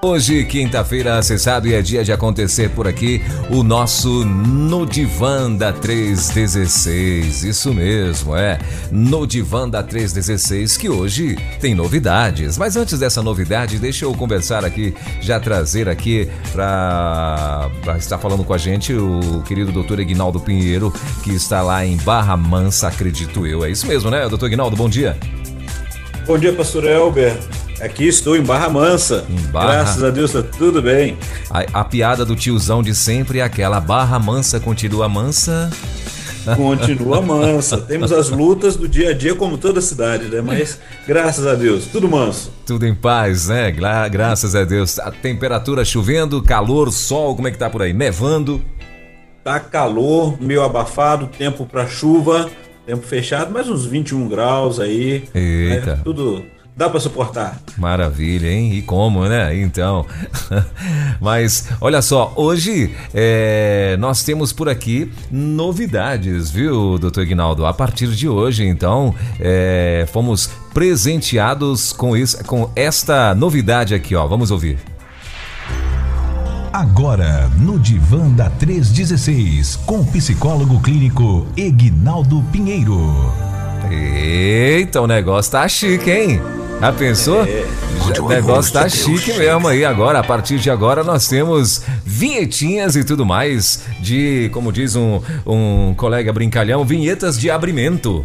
Hoje, quinta-feira, acessado e é dia de acontecer por aqui o nosso No Divã da 316. Isso mesmo, é. No Divã da 316, que hoje tem novidades. Mas antes dessa novidade, deixa eu conversar aqui, já trazer aqui para estar falando com a gente o querido doutor Ignaldo Pinheiro, que está lá em Barra Mansa, acredito eu. É isso mesmo, né, doutor Ignaldo? Bom dia. Bom dia, pastor Elber. Aqui estou em Barra Mansa. Em Barra... Graças a Deus tá tudo bem. A, a, piada do tiozão de sempre é aquela Barra Mansa continua mansa. Continua mansa. Temos as lutas do dia a dia como toda cidade, né? Mas graças a Deus, tudo manso. Tudo em paz, né? Gra graças a Deus. A temperatura chovendo, calor, sol, como é que tá por aí? Nevando? Tá calor, meio abafado, tempo para chuva, tempo fechado, mais uns 21 graus aí. Eita. Né? Tudo dá para suportar. Maravilha, hein? E como, né? Então. Mas olha só, hoje é, nós temos por aqui novidades, viu, doutor Ignaldo? A partir de hoje, então, é, fomos presenteados com, isso, com esta novidade aqui, ó. Vamos ouvir. Agora, no Divã da 316, com o psicólogo clínico Egnaldo Pinheiro. Eita, o negócio tá chique, hein? Já pensou? É. O negócio tá chique mesmo aí agora. A partir de agora nós temos vinhetinhas e tudo mais de, como diz um, um colega brincalhão, vinhetas de abrimento.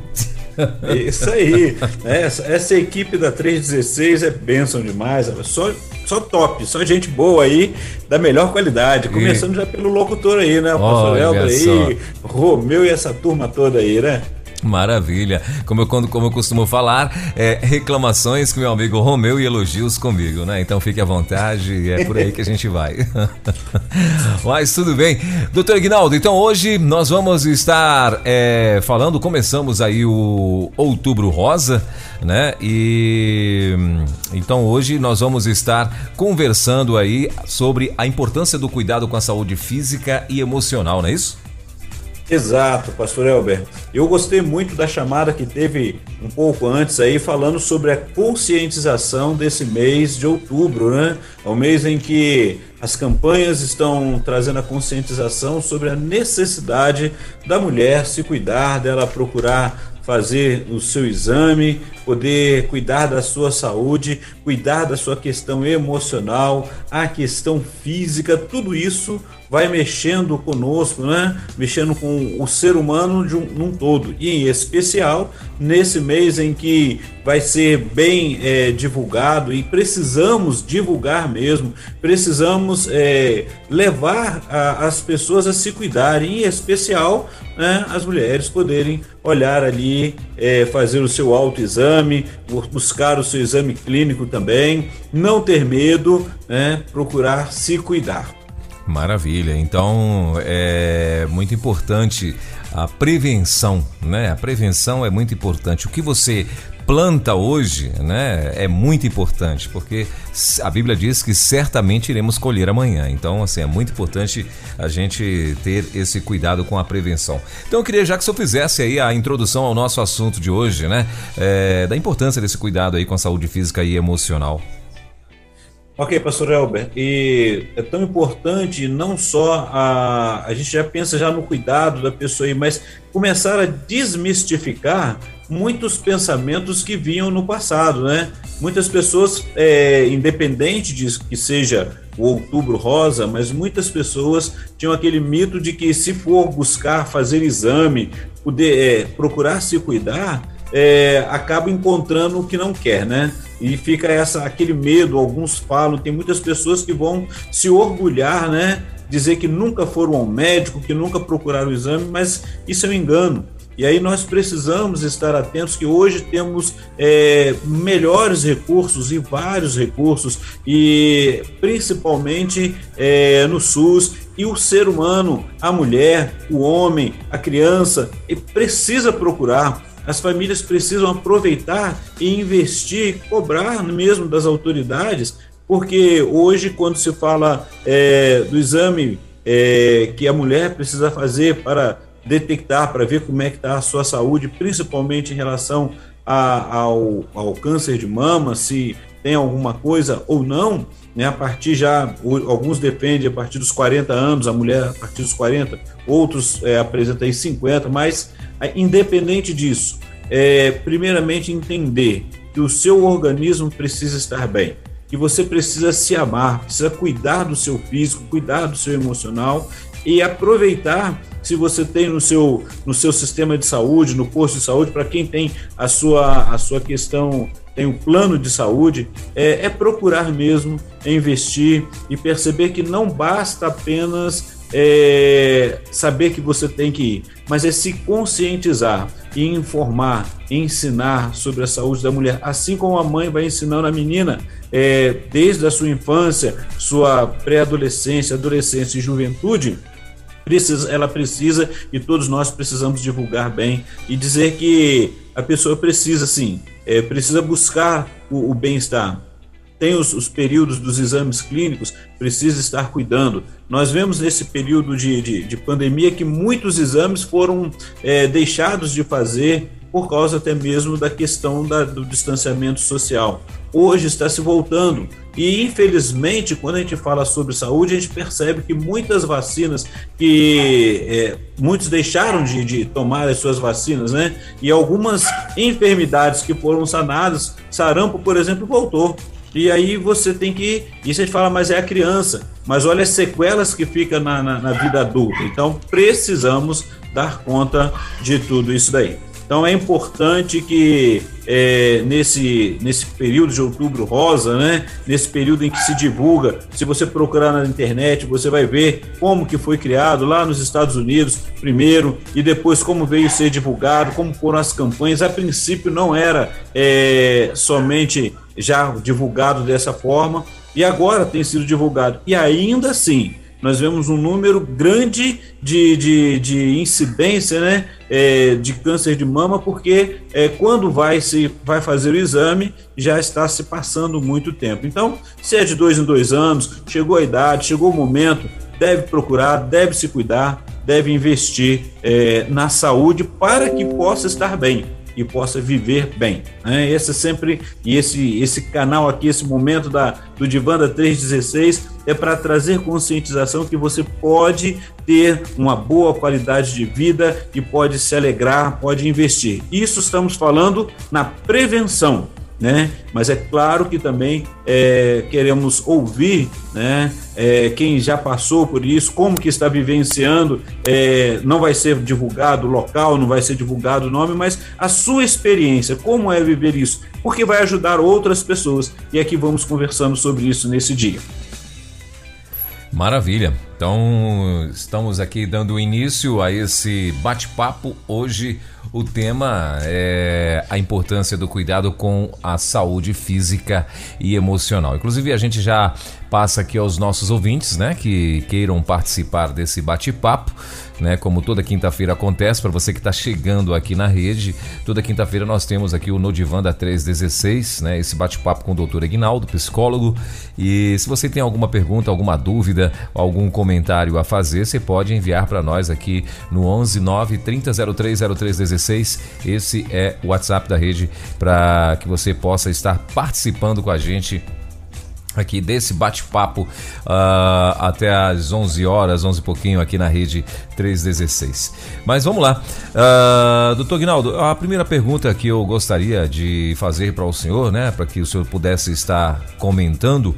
Isso aí. Essa, essa equipe da 316 é bênção demais. Só, só top, só gente boa aí, da melhor qualidade. Começando e... já pelo locutor aí, né? O pastor Helder aí, Romeu e essa turma toda aí, né? Maravilha. Como eu, como eu costumo falar, é, reclamações com meu amigo Romeu e elogios comigo, né? Então fique à vontade, é por aí que a gente vai. Mas tudo bem. Doutor Ignaldo, então hoje nós vamos estar é, falando, começamos aí o Outubro Rosa, né? E então hoje nós vamos estar conversando aí sobre a importância do cuidado com a saúde física e emocional, não é isso? Exato, pastor Elber. Eu gostei muito da chamada que teve um pouco antes aí, falando sobre a conscientização desse mês de outubro, né? É o mês em que as campanhas estão trazendo a conscientização sobre a necessidade da mulher se cuidar, dela procurar fazer o seu exame, poder cuidar da sua saúde, cuidar da sua questão emocional, a questão física, tudo isso vai mexendo conosco, né? Mexendo com o ser humano de um, num todo. E em especial nesse mês em que vai ser bem é, divulgado e precisamos divulgar mesmo, precisamos é, levar a, as pessoas a se cuidarem, em especial né, as mulheres poderem olhar ali, é, fazer o seu autoexame, buscar o seu exame clínico também, não ter medo, né, procurar se cuidar. Maravilha. Então é muito importante a prevenção, né? A prevenção é muito importante. O que você planta hoje, né, é muito importante, porque a Bíblia diz que certamente iremos colher amanhã. Então, assim, é muito importante a gente ter esse cuidado com a prevenção. Então, eu queria já que o senhor fizesse aí a introdução ao nosso assunto de hoje, né, é, da importância desse cuidado aí com a saúde física e emocional. Ok, pastor Elber, e é tão importante não só a. A gente já pensa já no cuidado da pessoa mas começar a desmistificar muitos pensamentos que vinham no passado, né? Muitas pessoas, é, independente de que seja o outubro rosa, mas muitas pessoas tinham aquele mito de que se for buscar fazer exame, poder é, procurar se cuidar, é, acaba encontrando o que não quer, né? E fica essa aquele medo, alguns falam, tem muitas pessoas que vão se orgulhar, né? Dizer que nunca foram ao médico, que nunca procuraram o exame, mas isso é um engano. E aí nós precisamos estar atentos que hoje temos é, melhores recursos e vários recursos, e principalmente é, no SUS. E o ser humano, a mulher, o homem, a criança, precisa procurar as famílias precisam aproveitar e investir, cobrar mesmo das autoridades, porque hoje, quando se fala é, do exame é, que a mulher precisa fazer para detectar, para ver como é que está a sua saúde, principalmente em relação a, ao, ao câncer de mama, se tem alguma coisa ou não, né? A partir já, alguns defendem a partir dos 40 anos, a mulher a partir dos 40, outros é, apresentam aí 50, mas independente disso, é, primeiramente entender que o seu organismo precisa estar bem, que você precisa se amar, precisa cuidar do seu físico, cuidar do seu emocional e aproveitar se você tem no seu, no seu sistema de saúde, no posto de saúde, para quem tem a sua, a sua questão, tem um plano de saúde, é, é procurar mesmo investir e perceber que não basta apenas é, saber que você tem que ir, mas é se conscientizar e informar, ensinar sobre a saúde da mulher, assim como a mãe vai ensinando a menina é, desde a sua infância, sua pré-adolescência, adolescência e juventude precisa, ela precisa e todos nós precisamos divulgar bem e dizer que a pessoa precisa sim, é, precisa buscar o, o bem-estar. Tem os, os, períodos dos exames clínicos, precisa estar cuidando. Nós vemos nesse período de, de, de pandemia que muitos exames foram é, deixados de fazer por causa até mesmo da questão da, do distanciamento social. Hoje está se voltando e infelizmente, quando a gente fala sobre saúde, a gente percebe que muitas vacinas que é, muitos deixaram de, de, tomar as suas vacinas, né? E algumas enfermidades que foram sanadas, sarampo, por exemplo, voltou. E aí você tem que. Isso a gente fala, mas é a criança. Mas olha as sequelas que fica na, na, na vida adulta. Então precisamos dar conta de tudo isso daí. Então é importante que é, nesse, nesse período de outubro rosa, né, nesse período em que se divulga, se você procurar na internet, você vai ver como que foi criado lá nos Estados Unidos primeiro e depois como veio ser divulgado, como foram as campanhas. A princípio não era é, somente já divulgado dessa forma e agora tem sido divulgado. E ainda assim, nós vemos um número grande de, de, de incidência né, é, de câncer de mama, porque é, quando vai, se, vai fazer o exame, já está se passando muito tempo. Então, se é de dois em dois anos, chegou a idade, chegou o momento, deve procurar, deve se cuidar, deve investir é, na saúde para que possa estar bem e possa viver bem. Né? Esse é sempre e esse esse canal aqui, esse momento da do Divanda 316 é para trazer conscientização que você pode ter uma boa qualidade de vida e pode se alegrar, pode investir. Isso estamos falando na prevenção né? Mas é claro que também é, queremos ouvir, né? É, quem já passou por isso, como que está vivenciando, é, não vai ser divulgado o local, não vai ser divulgado o nome, mas a sua experiência, como é viver isso, porque vai ajudar outras pessoas. E aqui vamos conversando sobre isso nesse dia. Maravilha. Então, estamos aqui dando início a esse bate-papo hoje o tema é a importância do cuidado com a saúde física e emocional. Inclusive, a gente já passa aqui aos nossos ouvintes, né, que queiram participar desse bate-papo, né, como toda quinta-feira acontece, para você que está chegando aqui na rede, toda quinta-feira nós temos aqui o Nodivan da 316, né, esse bate-papo com o doutor Aguinaldo, psicólogo, e se você tem alguma pergunta, alguma dúvida, algum comentário a fazer, você pode enviar para nós aqui no 11 9 3003 0316, esse é o WhatsApp da rede para que você possa estar participando com a gente aqui desse bate-papo uh, até às 11 horas, 11 e pouquinho aqui na rede 316. Mas vamos lá. Uh, doutor Guinaldo, a primeira pergunta que eu gostaria de fazer para o senhor, né, para que o senhor pudesse estar comentando,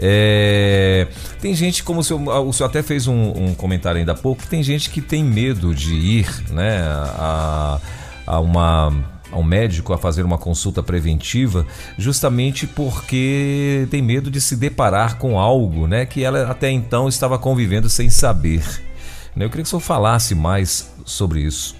é, tem gente, como o senhor, o senhor até fez um, um comentário ainda há pouco, tem gente que tem medo de ir né, a, a uma ao médico a fazer uma consulta preventiva, justamente porque tem medo de se deparar com algo, né, que ela até então estava convivendo sem saber. Né, eu queria que o senhor falasse mais sobre isso.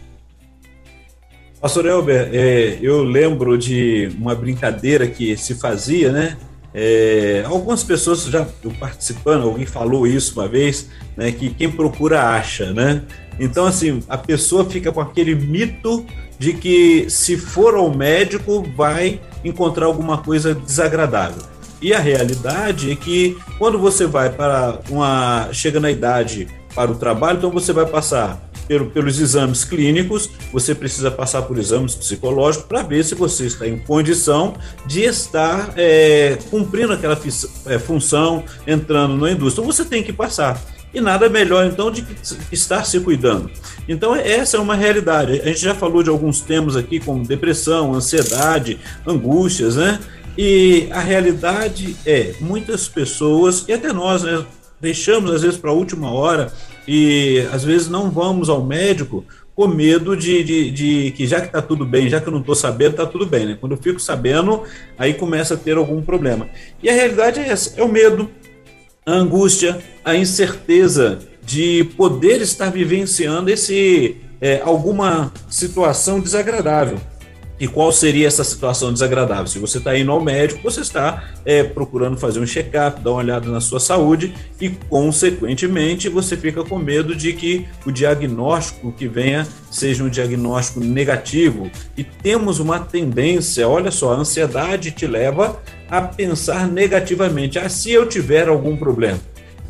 Pastor Elber, é, eu lembro de uma brincadeira que se fazia, né? É, algumas pessoas já participando, alguém falou isso uma vez, né? Que quem procura acha, né? Então, assim, a pessoa fica com aquele mito de que se for ao médico vai encontrar alguma coisa desagradável. E a realidade é que quando você vai para uma chega na idade para o trabalho, então você vai passar pelo, pelos exames clínicos, você precisa passar por exames psicológicos para ver se você está em condição de estar é, cumprindo aquela é, função, entrando na indústria. Então você tem que passar. E nada melhor então de estar se cuidando. Então essa é uma realidade. A gente já falou de alguns temas aqui como depressão, ansiedade, angústias, né? E a realidade é muitas pessoas e até nós, né, deixamos às vezes para a última hora e às vezes não vamos ao médico com medo de, de, de que já que está tudo bem, já que eu não estou sabendo, está tudo bem, né? Quando eu fico sabendo, aí começa a ter algum problema. E a realidade é essa: é o medo, a angústia, a incerteza de poder estar vivenciando esse é, alguma situação desagradável. E qual seria essa situação desagradável? Se você está indo ao médico, você está é, procurando fazer um check-up, dar uma olhada na sua saúde e, consequentemente, você fica com medo de que o diagnóstico que venha seja um diagnóstico negativo. E temos uma tendência, olha só, a ansiedade te leva a pensar negativamente. Ah, se eu tiver algum problema.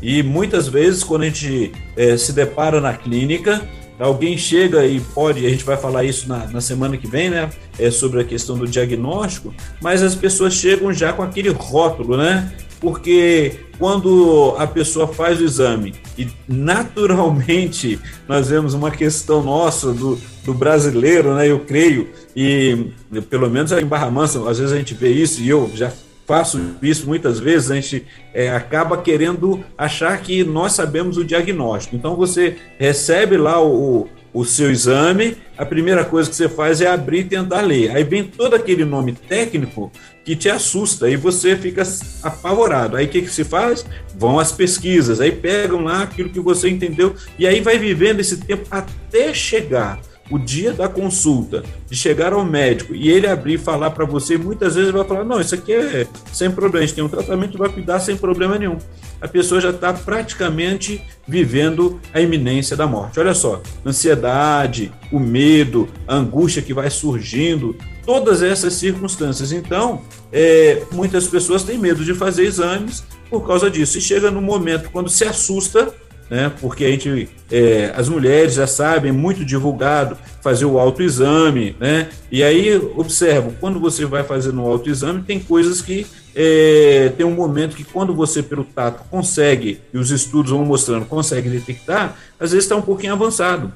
E muitas vezes, quando a gente é, se depara na clínica, alguém chega e pode, a gente vai falar isso na, na semana que vem, né? É sobre a questão do diagnóstico, mas as pessoas chegam já com aquele rótulo, né? Porque quando a pessoa faz o exame e naturalmente nós vemos uma questão nossa do, do brasileiro, né? Eu creio, e pelo menos em Barra Mansa, às vezes a gente vê isso, e eu já faço isso muitas vezes, a gente é, acaba querendo achar que nós sabemos o diagnóstico. Então você recebe lá o, o seu exame, a primeira coisa que você faz é abrir e tentar ler. Aí vem todo aquele nome técnico que te assusta e você fica apavorado. Aí o que, que se faz? Vão às pesquisas, aí pegam lá aquilo que você entendeu e aí vai vivendo esse tempo até chegar o dia da consulta, de chegar ao médico e ele abrir e falar para você, muitas vezes vai falar: não, isso aqui é sem problema, a gente tem um tratamento vai cuidar sem problema nenhum. A pessoa já está praticamente vivendo a iminência da morte. Olha só, ansiedade, o medo, a angústia que vai surgindo, todas essas circunstâncias. Então, é, muitas pessoas têm medo de fazer exames por causa disso. E chega no momento quando se assusta né? Porque a gente, é, as mulheres já sabem, muito divulgado, fazer o autoexame, né? E aí, observo, quando você vai fazer no autoexame, tem coisas que é, tem um momento que quando você pelo tato consegue, e os estudos vão mostrando, consegue detectar, às vezes está um pouquinho avançado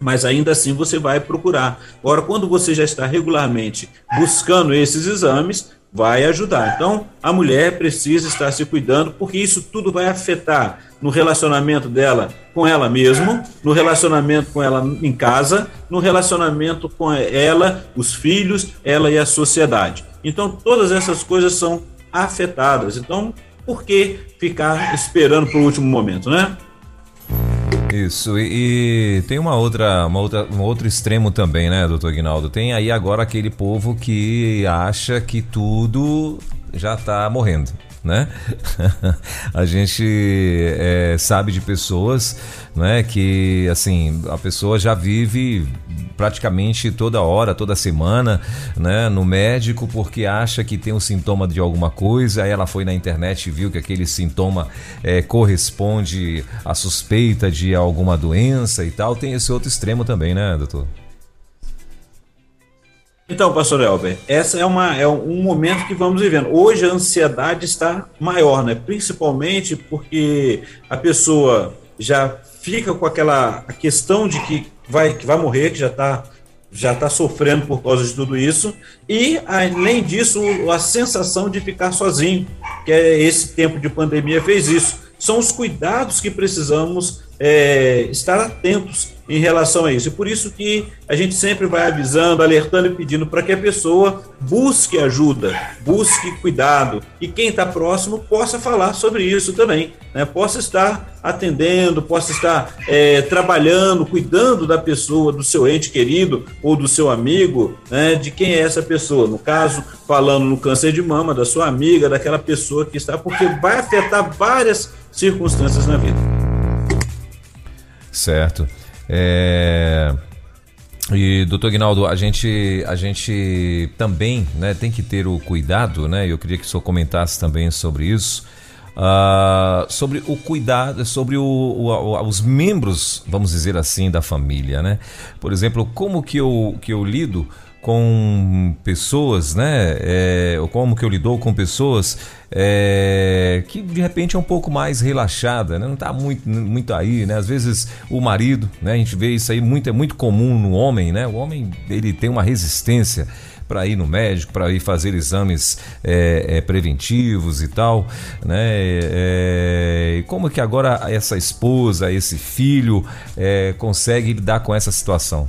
mas ainda assim você vai procurar. Agora, quando você já está regularmente buscando esses exames, vai ajudar. Então, a mulher precisa estar se cuidando, porque isso tudo vai afetar no relacionamento dela com ela mesma, no relacionamento com ela em casa, no relacionamento com ela, os filhos, ela e a sociedade. Então, todas essas coisas são afetadas. Então, por que ficar esperando para o último momento, né? Isso, e, e, tem uma outra, uma outra, um outro extremo também, né, doutor Guinaldo? Tem aí agora aquele povo que acha que tudo já está morrendo né? a gente é, sabe de pessoas, né, que assim a pessoa já vive praticamente toda hora, toda semana, né, no médico porque acha que tem um sintoma de alguma coisa, aí ela foi na internet e viu que aquele sintoma é, corresponde à suspeita de alguma doença e tal. Tem esse outro extremo também, né, doutor? Então, pastor Elber, essa é, uma, é um momento que vamos vivendo. Hoje a ansiedade está maior, né? principalmente porque a pessoa já fica com aquela questão de que vai, que vai morrer, que já está já está sofrendo por causa de tudo isso, e além disso, a sensação de ficar sozinho, que é esse tempo de pandemia fez isso. São os cuidados que precisamos é, estar atentos em relação a isso. E por isso que a gente sempre vai avisando, alertando e pedindo para que a pessoa busque ajuda, busque cuidado e quem está próximo possa falar sobre isso também, né? possa estar atendendo, possa estar é, trabalhando, cuidando da pessoa, do seu ente querido ou do seu amigo, né? de quem é essa pessoa. No caso, falando no câncer de mama, da sua amiga, daquela pessoa que está, porque vai afetar várias circunstâncias na vida. Certo. É... E, doutor Guinaldo, a gente, a gente também né, tem que ter o cuidado, né? Eu queria que o senhor comentasse também sobre isso. Uh, sobre o cuidado, sobre o, o, os membros, vamos dizer assim, da família, né? Por exemplo, como que eu, que eu lido com pessoas, né? É, como que eu lido com pessoas é, que de repente é um pouco mais relaxada, né? Não está muito, muito aí, né? Às vezes o marido, né? A gente vê isso aí muito, é muito comum no homem, né? O homem ele tem uma resistência para ir no médico, para ir fazer exames é, é, preventivos e tal, né? É, como que agora essa esposa, esse filho é, consegue lidar com essa situação?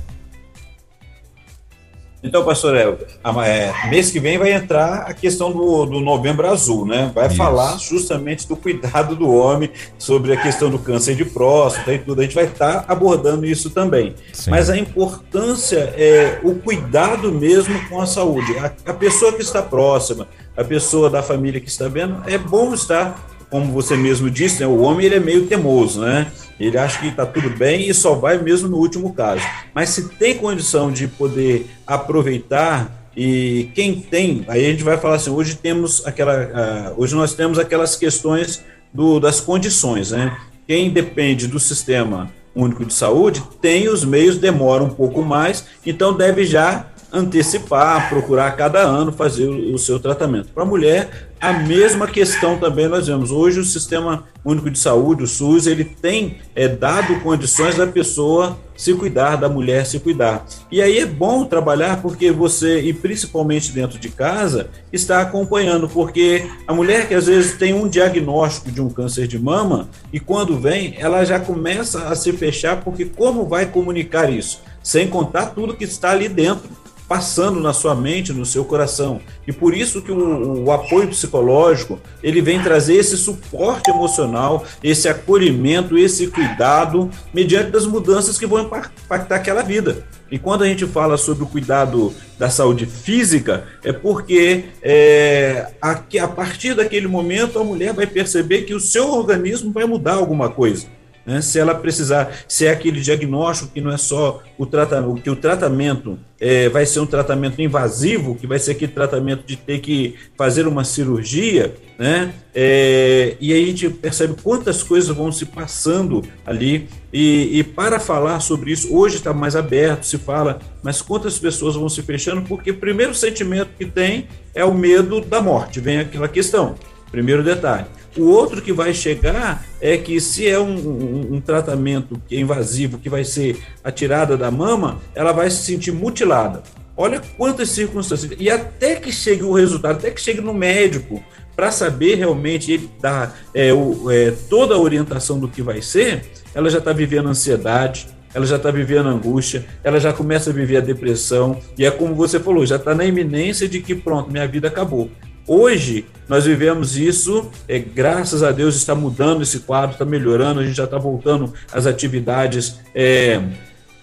Então, pastor Elber, é, mês que vem vai entrar a questão do, do novembro azul, né? Vai Isso. falar justamente do cuidado do homem sobre a questão do câncer de próstata e tudo. A gente vai estar tá abordando isso também. Sim. Mas a importância é o cuidado mesmo com a saúde. A, a pessoa que está próxima, a pessoa da família que está vendo, é bom estar como você mesmo disse, né, o homem ele é meio teimoso, né? Ele acha que está tudo bem e só vai mesmo no último caso. Mas se tem condição de poder aproveitar e quem tem, aí a gente vai falar assim, hoje temos aquela, uh, hoje nós temos aquelas questões do, das condições, né? Quem depende do sistema único de saúde tem os meios, demora um pouco mais, então deve já antecipar, procurar cada ano fazer o, seu tratamento. Para a mulher, a mesma questão também nós vemos. Hoje o Sistema Único de Saúde, o SUS, ele tem é, dado condições da pessoa se cuidar, da mulher se cuidar. E aí é bom trabalhar porque você, e principalmente dentro de casa, está acompanhando, porque a mulher que às vezes tem um diagnóstico de um câncer de mama e quando vem, ela já começa a se fechar porque como vai comunicar isso? Sem contar tudo que está ali dentro passando na sua mente, no seu coração. E por isso que o, o, apoio psicológico, ele vem trazer esse suporte emocional, esse acolhimento, esse cuidado, mediante das mudanças que vão impactar aquela vida. E quando a gente fala sobre o cuidado da saúde física, é porque é, a, a partir daquele momento a mulher vai perceber que o seu organismo vai mudar alguma coisa. Né? Se ela precisar, se é aquele diagnóstico que não é só o tratamento, que o tratamento é, vai ser um tratamento invasivo, que vai ser aquele tratamento de ter que fazer uma cirurgia, né? É, e aí a gente percebe quantas coisas vão se passando ali. E, e para falar sobre isso, hoje está mais aberto, se fala, mas quantas pessoas vão se fechando, porque o primeiro sentimento que tem é o medo da morte, vem aquela questão. Primeiro detalhe. O outro que vai chegar é que se é um, um, um, tratamento é invasivo, que vai ser a tirada da mama, ela vai se sentir mutilada. Olha quantas circunstâncias. E até que chegue o resultado, até que chegue no médico, para saber realmente ele dar é, o, é, toda a orientação do que vai ser, ela já está vivendo ansiedade, ela já está vivendo angústia, ela já começa a viver a depressão, e é como você falou, já está na iminência de que pronto, minha vida acabou. Hoje, nós vivemos isso, é, graças a Deus está mudando esse quadro, está melhorando, a gente já está voltando às atividades é,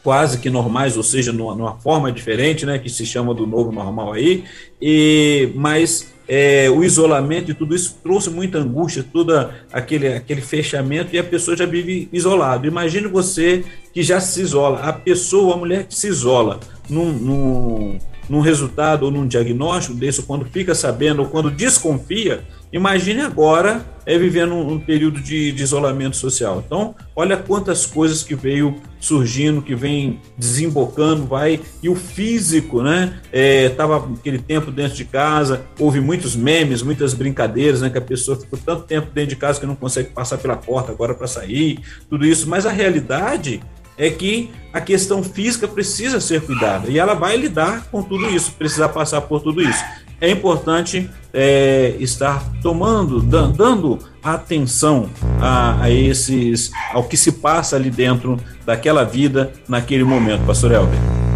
quase que normais, ou seja, numa, numa, forma diferente, né, que se chama do novo normal aí, e, mas é, o isolamento e tudo isso trouxe muita angústia, todo aquele, aquele fechamento e a pessoa já vive isolado. Imagine você que já se isola, a pessoa, a mulher que se isola num, num num resultado ou num diagnóstico desse, quando fica sabendo ou quando desconfia, imagine agora é vivendo um, período de, de, isolamento social. Então, olha quantas coisas que veio surgindo, que vem desembocando, vai e o físico, né? É, aquele tempo dentro de casa, houve muitos memes, muitas brincadeiras, né? Que a pessoa ficou tanto tempo dentro de casa que não consegue passar pela porta agora para sair, tudo isso. Mas a realidade é que a questão física precisa ser cuidada e ela vai lidar com tudo isso, precisar passar por tudo isso. É importante é, estar tomando, dando atenção a, a, esses, ao que se passa ali dentro daquela vida naquele momento, Pastor Elber.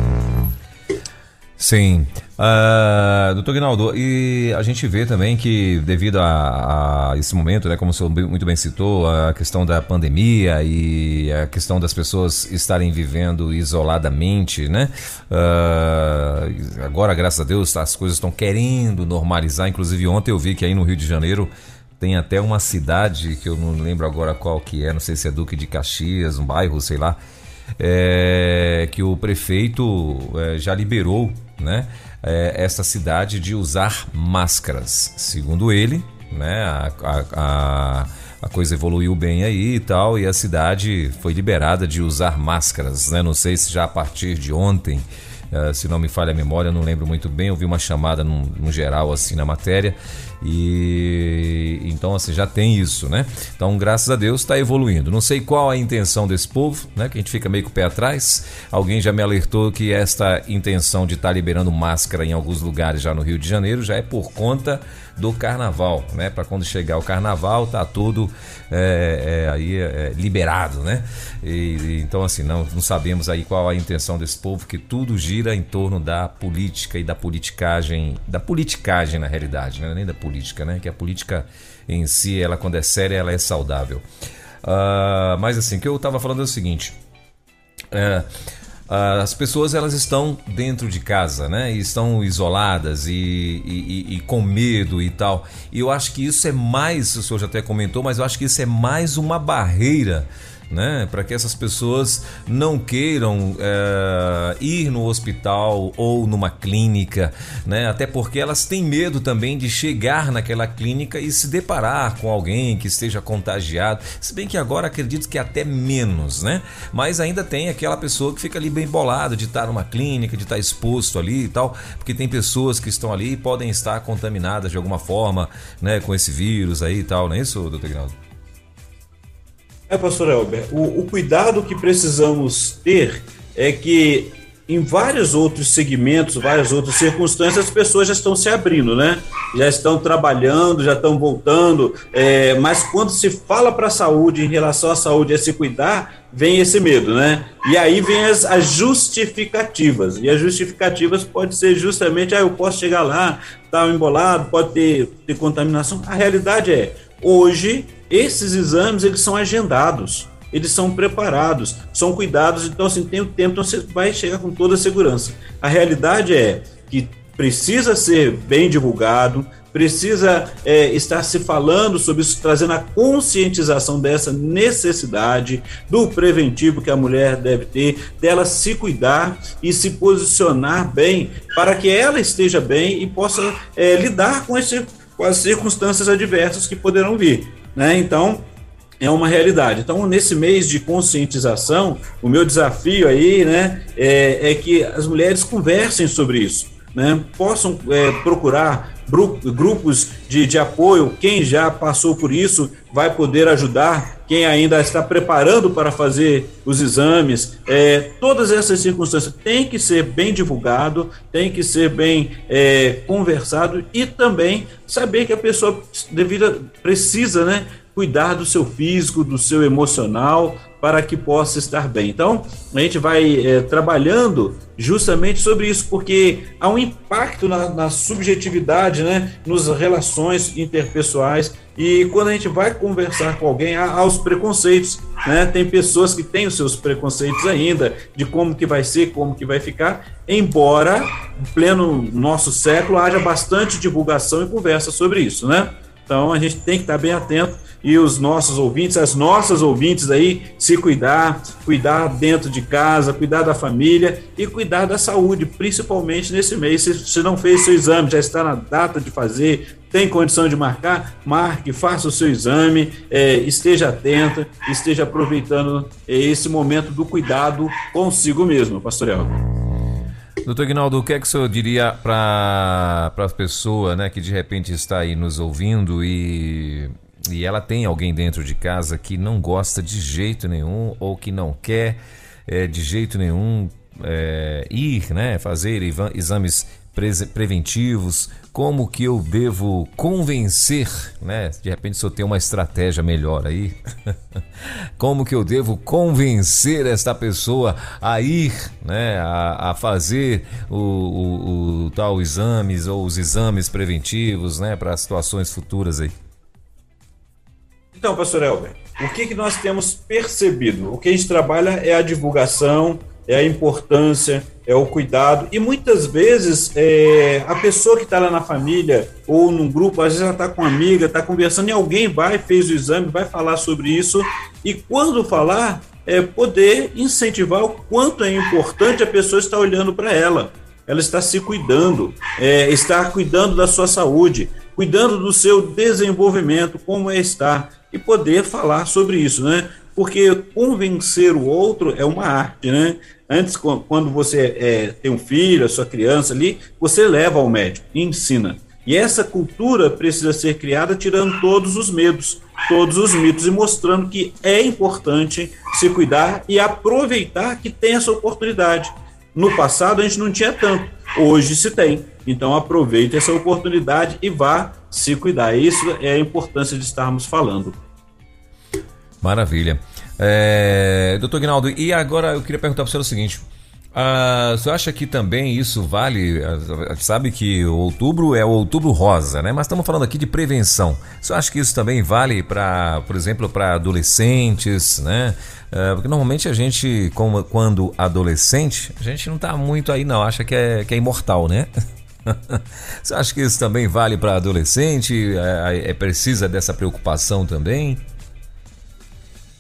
Sim. Uh, doutor Guinaldo, e a gente vê também que devido a, a, esse momento, né, como o senhor muito bem citou, a questão da pandemia e a questão das pessoas estarem vivendo isoladamente, né? Uh, agora, graças a Deus, as coisas estão querendo normalizar. Inclusive, ontem eu vi que aí no Rio de Janeiro tem até uma cidade que eu não lembro agora qual que é, não sei se é Duque de Caxias, um bairro, sei lá, é, que o prefeito é, já liberou, né? É, essa cidade de usar máscaras. Segundo ele, né? a, a, a coisa evoluiu bem aí e tal, e a cidade foi liberada de usar máscaras, né? Não sei se já a partir de ontem, uh, se não me falha a memória, não lembro muito bem, eu vi uma chamada no geral assim na matéria, e então assim já tem isso, né? Então, graças a Deus está evoluindo. Não sei qual a intenção desse povo, né? Que a gente fica meio com o pé atrás. Alguém já me alertou que esta intenção de estar tá liberando máscara em alguns lugares já no Rio de Janeiro já é por conta do carnaval, né? Para quando chegar o carnaval, tá tudo é, é, aí é, liberado, né? E, e, então assim não, não sabemos aí qual a intenção desse povo, que tudo gira em torno da política e da politicagem, da politicagem na realidade, né? Nem da política, né? Que a política em si, ela quando é séria, ela é saudável. Uh, mas assim, o que eu estava falando é o seguinte. É, as pessoas elas estão dentro de casa, né? Estão isoladas e, e, e, com medo e tal. E eu acho que isso é mais, o senhor já até comentou, mas eu acho que isso é mais uma barreira né? Para que essas pessoas não queiram é, ir no hospital ou numa clínica, né? Até porque elas têm medo também de chegar naquela clínica e se deparar com alguém que esteja contagiado. Se bem que agora acredito que até menos, né? Mas ainda tem aquela pessoa que fica ali bem bolada de estar numa clínica, de estar exposto ali e tal, porque tem pessoas que estão ali e podem estar contaminadas de alguma forma, né? Com esse vírus aí e tal, não é isso, doutor Ignaldo? É, pastor Elber, o, o cuidado que precisamos ter é que em vários outros segmentos, várias outras circunstâncias, as pessoas já estão se abrindo, né? Já estão trabalhando, já estão voltando, é, mas quando se fala para a saúde, em relação à saúde, é se cuidar, vem esse medo, né? E aí vem as, as, justificativas, e as justificativas pode ser justamente, ah, eu posso chegar lá, tá embolado, pode ter, ter contaminação. A realidade é, hoje esses exames eles são agendados, eles são preparados, são cuidados, então assim tem o tempo, então você vai chegar com toda a segurança. A realidade é que precisa ser bem divulgado, precisa é, estar se falando sobre isso, trazendo a conscientização dessa necessidade do preventivo que a mulher deve ter, dela se cuidar e se posicionar bem para que ela esteja bem e possa é, lidar com, esse, com as circunstâncias adversas que poderão vir. Né? Então, é uma realidade. Então, nesse mês de conscientização, o meu desafio aí né, é, é que as mulheres conversem sobre isso, né? possam é, procurar grupos de, de apoio. Quem já passou por isso vai poder ajudar. Quem ainda está preparando para fazer os exames, é, todas essas circunstâncias tem que ser bem divulgado, tem que ser bem é, conversado e também saber que a pessoa devida, precisa, né, cuidar do seu físico, do seu emocional, para que possa estar bem. Então, a gente vai é, trabalhando justamente sobre isso, porque há um impacto na, na, subjetividade, né, nas relações interpessoais, e quando a gente vai conversar com alguém, há, há os preconceitos, né, tem pessoas que têm os seus preconceitos ainda, de como que vai ser, como que vai ficar, embora, em pleno nosso século, haja bastante divulgação e conversa sobre isso, né? Então, a gente tem que estar bem atento e os nossos ouvintes, as nossas ouvintes aí, se cuidar, cuidar dentro de casa, cuidar da família e cuidar da saúde, principalmente nesse mês. Se, se não fez seu exame, já está na data de fazer, tem condição de marcar, marque, faça o seu exame, é, esteja atenta, esteja aproveitando é, esse momento do cuidado consigo mesmo, pastor Elton. Doutor Ignaldo, o que é que o senhor diria para a pessoa né, que de repente está aí nos ouvindo e e ela tem alguém dentro de casa que não gosta de jeito nenhum ou que não quer é, de jeito nenhum é, ir, né, fazer exames preventivos, como que eu devo convencer, né? De repente se eu tenho uma estratégia melhor aí, como que eu devo convencer esta pessoa a ir, né? A, a fazer o, o, o tal exames ou os exames preventivos, né? Para situações futuras aí. Então, pastor Elber, o que, que nós temos percebido? O que a gente trabalha é a divulgação, é a importância, é o cuidado. E muitas vezes é, a pessoa que está lá na família ou num grupo, às vezes ela está com uma amiga, está conversando e alguém vai, fez o exame, vai falar sobre isso. E quando falar, é, poder incentivar o quanto é importante a pessoa estar olhando para ela. Ela está se cuidando, é, está cuidando da sua saúde, cuidando do seu desenvolvimento, como é estar, e poder falar sobre isso, né? Porque convencer o outro é uma arte, né? Antes, quando você é, tem um filho, a sua criança ali, você leva ao médico e ensina. E essa cultura precisa ser criada tirando todos os medos, todos os mitos e mostrando que é importante se cuidar e aproveitar que tem essa oportunidade. No passado a gente não tinha tanto, hoje se tem. Então aproveite essa oportunidade e vá se cuidar. Isso é a importância de estarmos falando. Maravilha. É, doutor Guinaldo, e agora eu queria perguntar para o senhor o seguinte: ah, você acha que também isso vale? Ah, sabe que outubro é o outubro rosa, né? Mas estamos falando aqui de prevenção. Você acha que isso também vale para, por exemplo, para adolescentes, né? Ah, porque normalmente a gente, como, quando adolescente, a gente não está muito aí, não. Acha que é, que é imortal, né? Você acha que isso também vale para adolescente? É, é, precisa dessa preocupação também?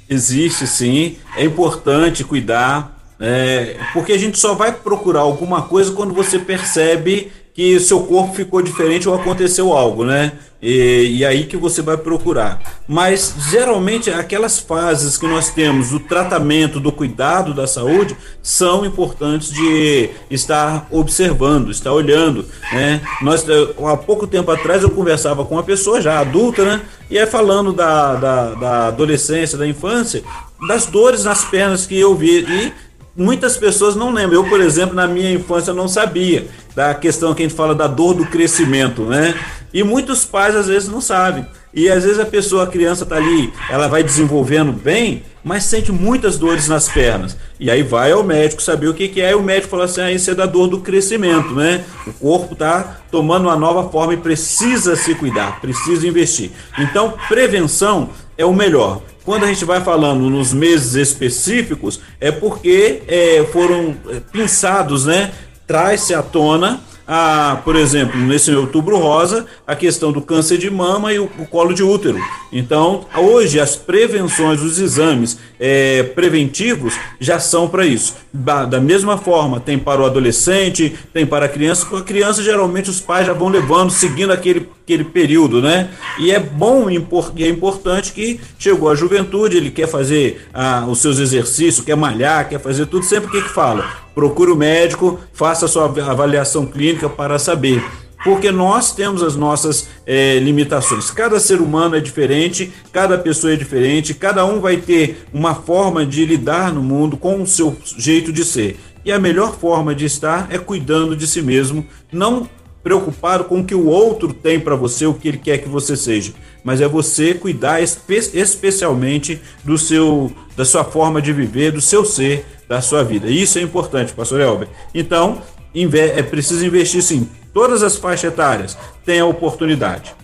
Existe sim. É importante cuidar é, porque a gente só vai procurar alguma coisa quando você percebe que seu corpo ficou diferente ou aconteceu algo, né? E, e, aí que você vai procurar. Mas geralmente aquelas fases que nós temos do tratamento, do cuidado da saúde, são importantes de estar observando, estar olhando. Né? Nós, há pouco tempo atrás eu conversava com uma pessoa já adulta, né? E é falando da, da, da adolescência, da infância, das dores nas pernas que eu vi. E muitas pessoas não lembram. Eu, por exemplo, na minha infância não sabia da questão que a gente fala da dor do crescimento, né? E muitos pais às vezes não sabem. E às vezes a pessoa, a criança está ali, ela vai desenvolvendo bem, mas sente muitas dores nas pernas. E aí vai ao médico saber o que, que é, e o médico fala assim: ah, isso é da dor do crescimento, né? O corpo está tomando uma nova forma e precisa se cuidar, precisa investir. Então, prevenção é o melhor. Quando a gente vai falando nos meses específicos, é porque é, foram é, pensados, né? Traz-se à tona a, por exemplo, nesse outubro rosa, a questão do câncer de mama e o, o colo de útero. Então, hoje, as prevenções, os exames é, preventivos já são para isso. Da, da, mesma forma, tem para o adolescente, tem para a criança. Com a criança, geralmente, os pais já vão levando, seguindo aquele, aquele período, né? E é bom e é importante que chegou a juventude, ele quer fazer ah, os seus exercícios, quer malhar, quer fazer tudo. Sempre o que, que fala? Procure o médico, faça a sua avaliação clínica para saber porque nós temos as nossas é, limitações. Cada ser humano é diferente, cada pessoa é diferente, cada um vai ter uma forma de lidar no mundo com o seu jeito de ser. E a melhor forma de estar é cuidando de si mesmo, não preocupado com o que o outro tem para você, o que ele quer que você seja, mas é você cuidar espe especialmente do seu, da sua forma de viver, do seu ser, da sua vida. Isso é importante, pastor Elber. Então, é preciso investir sim. Todas as faixas etárias têm a oportunidade.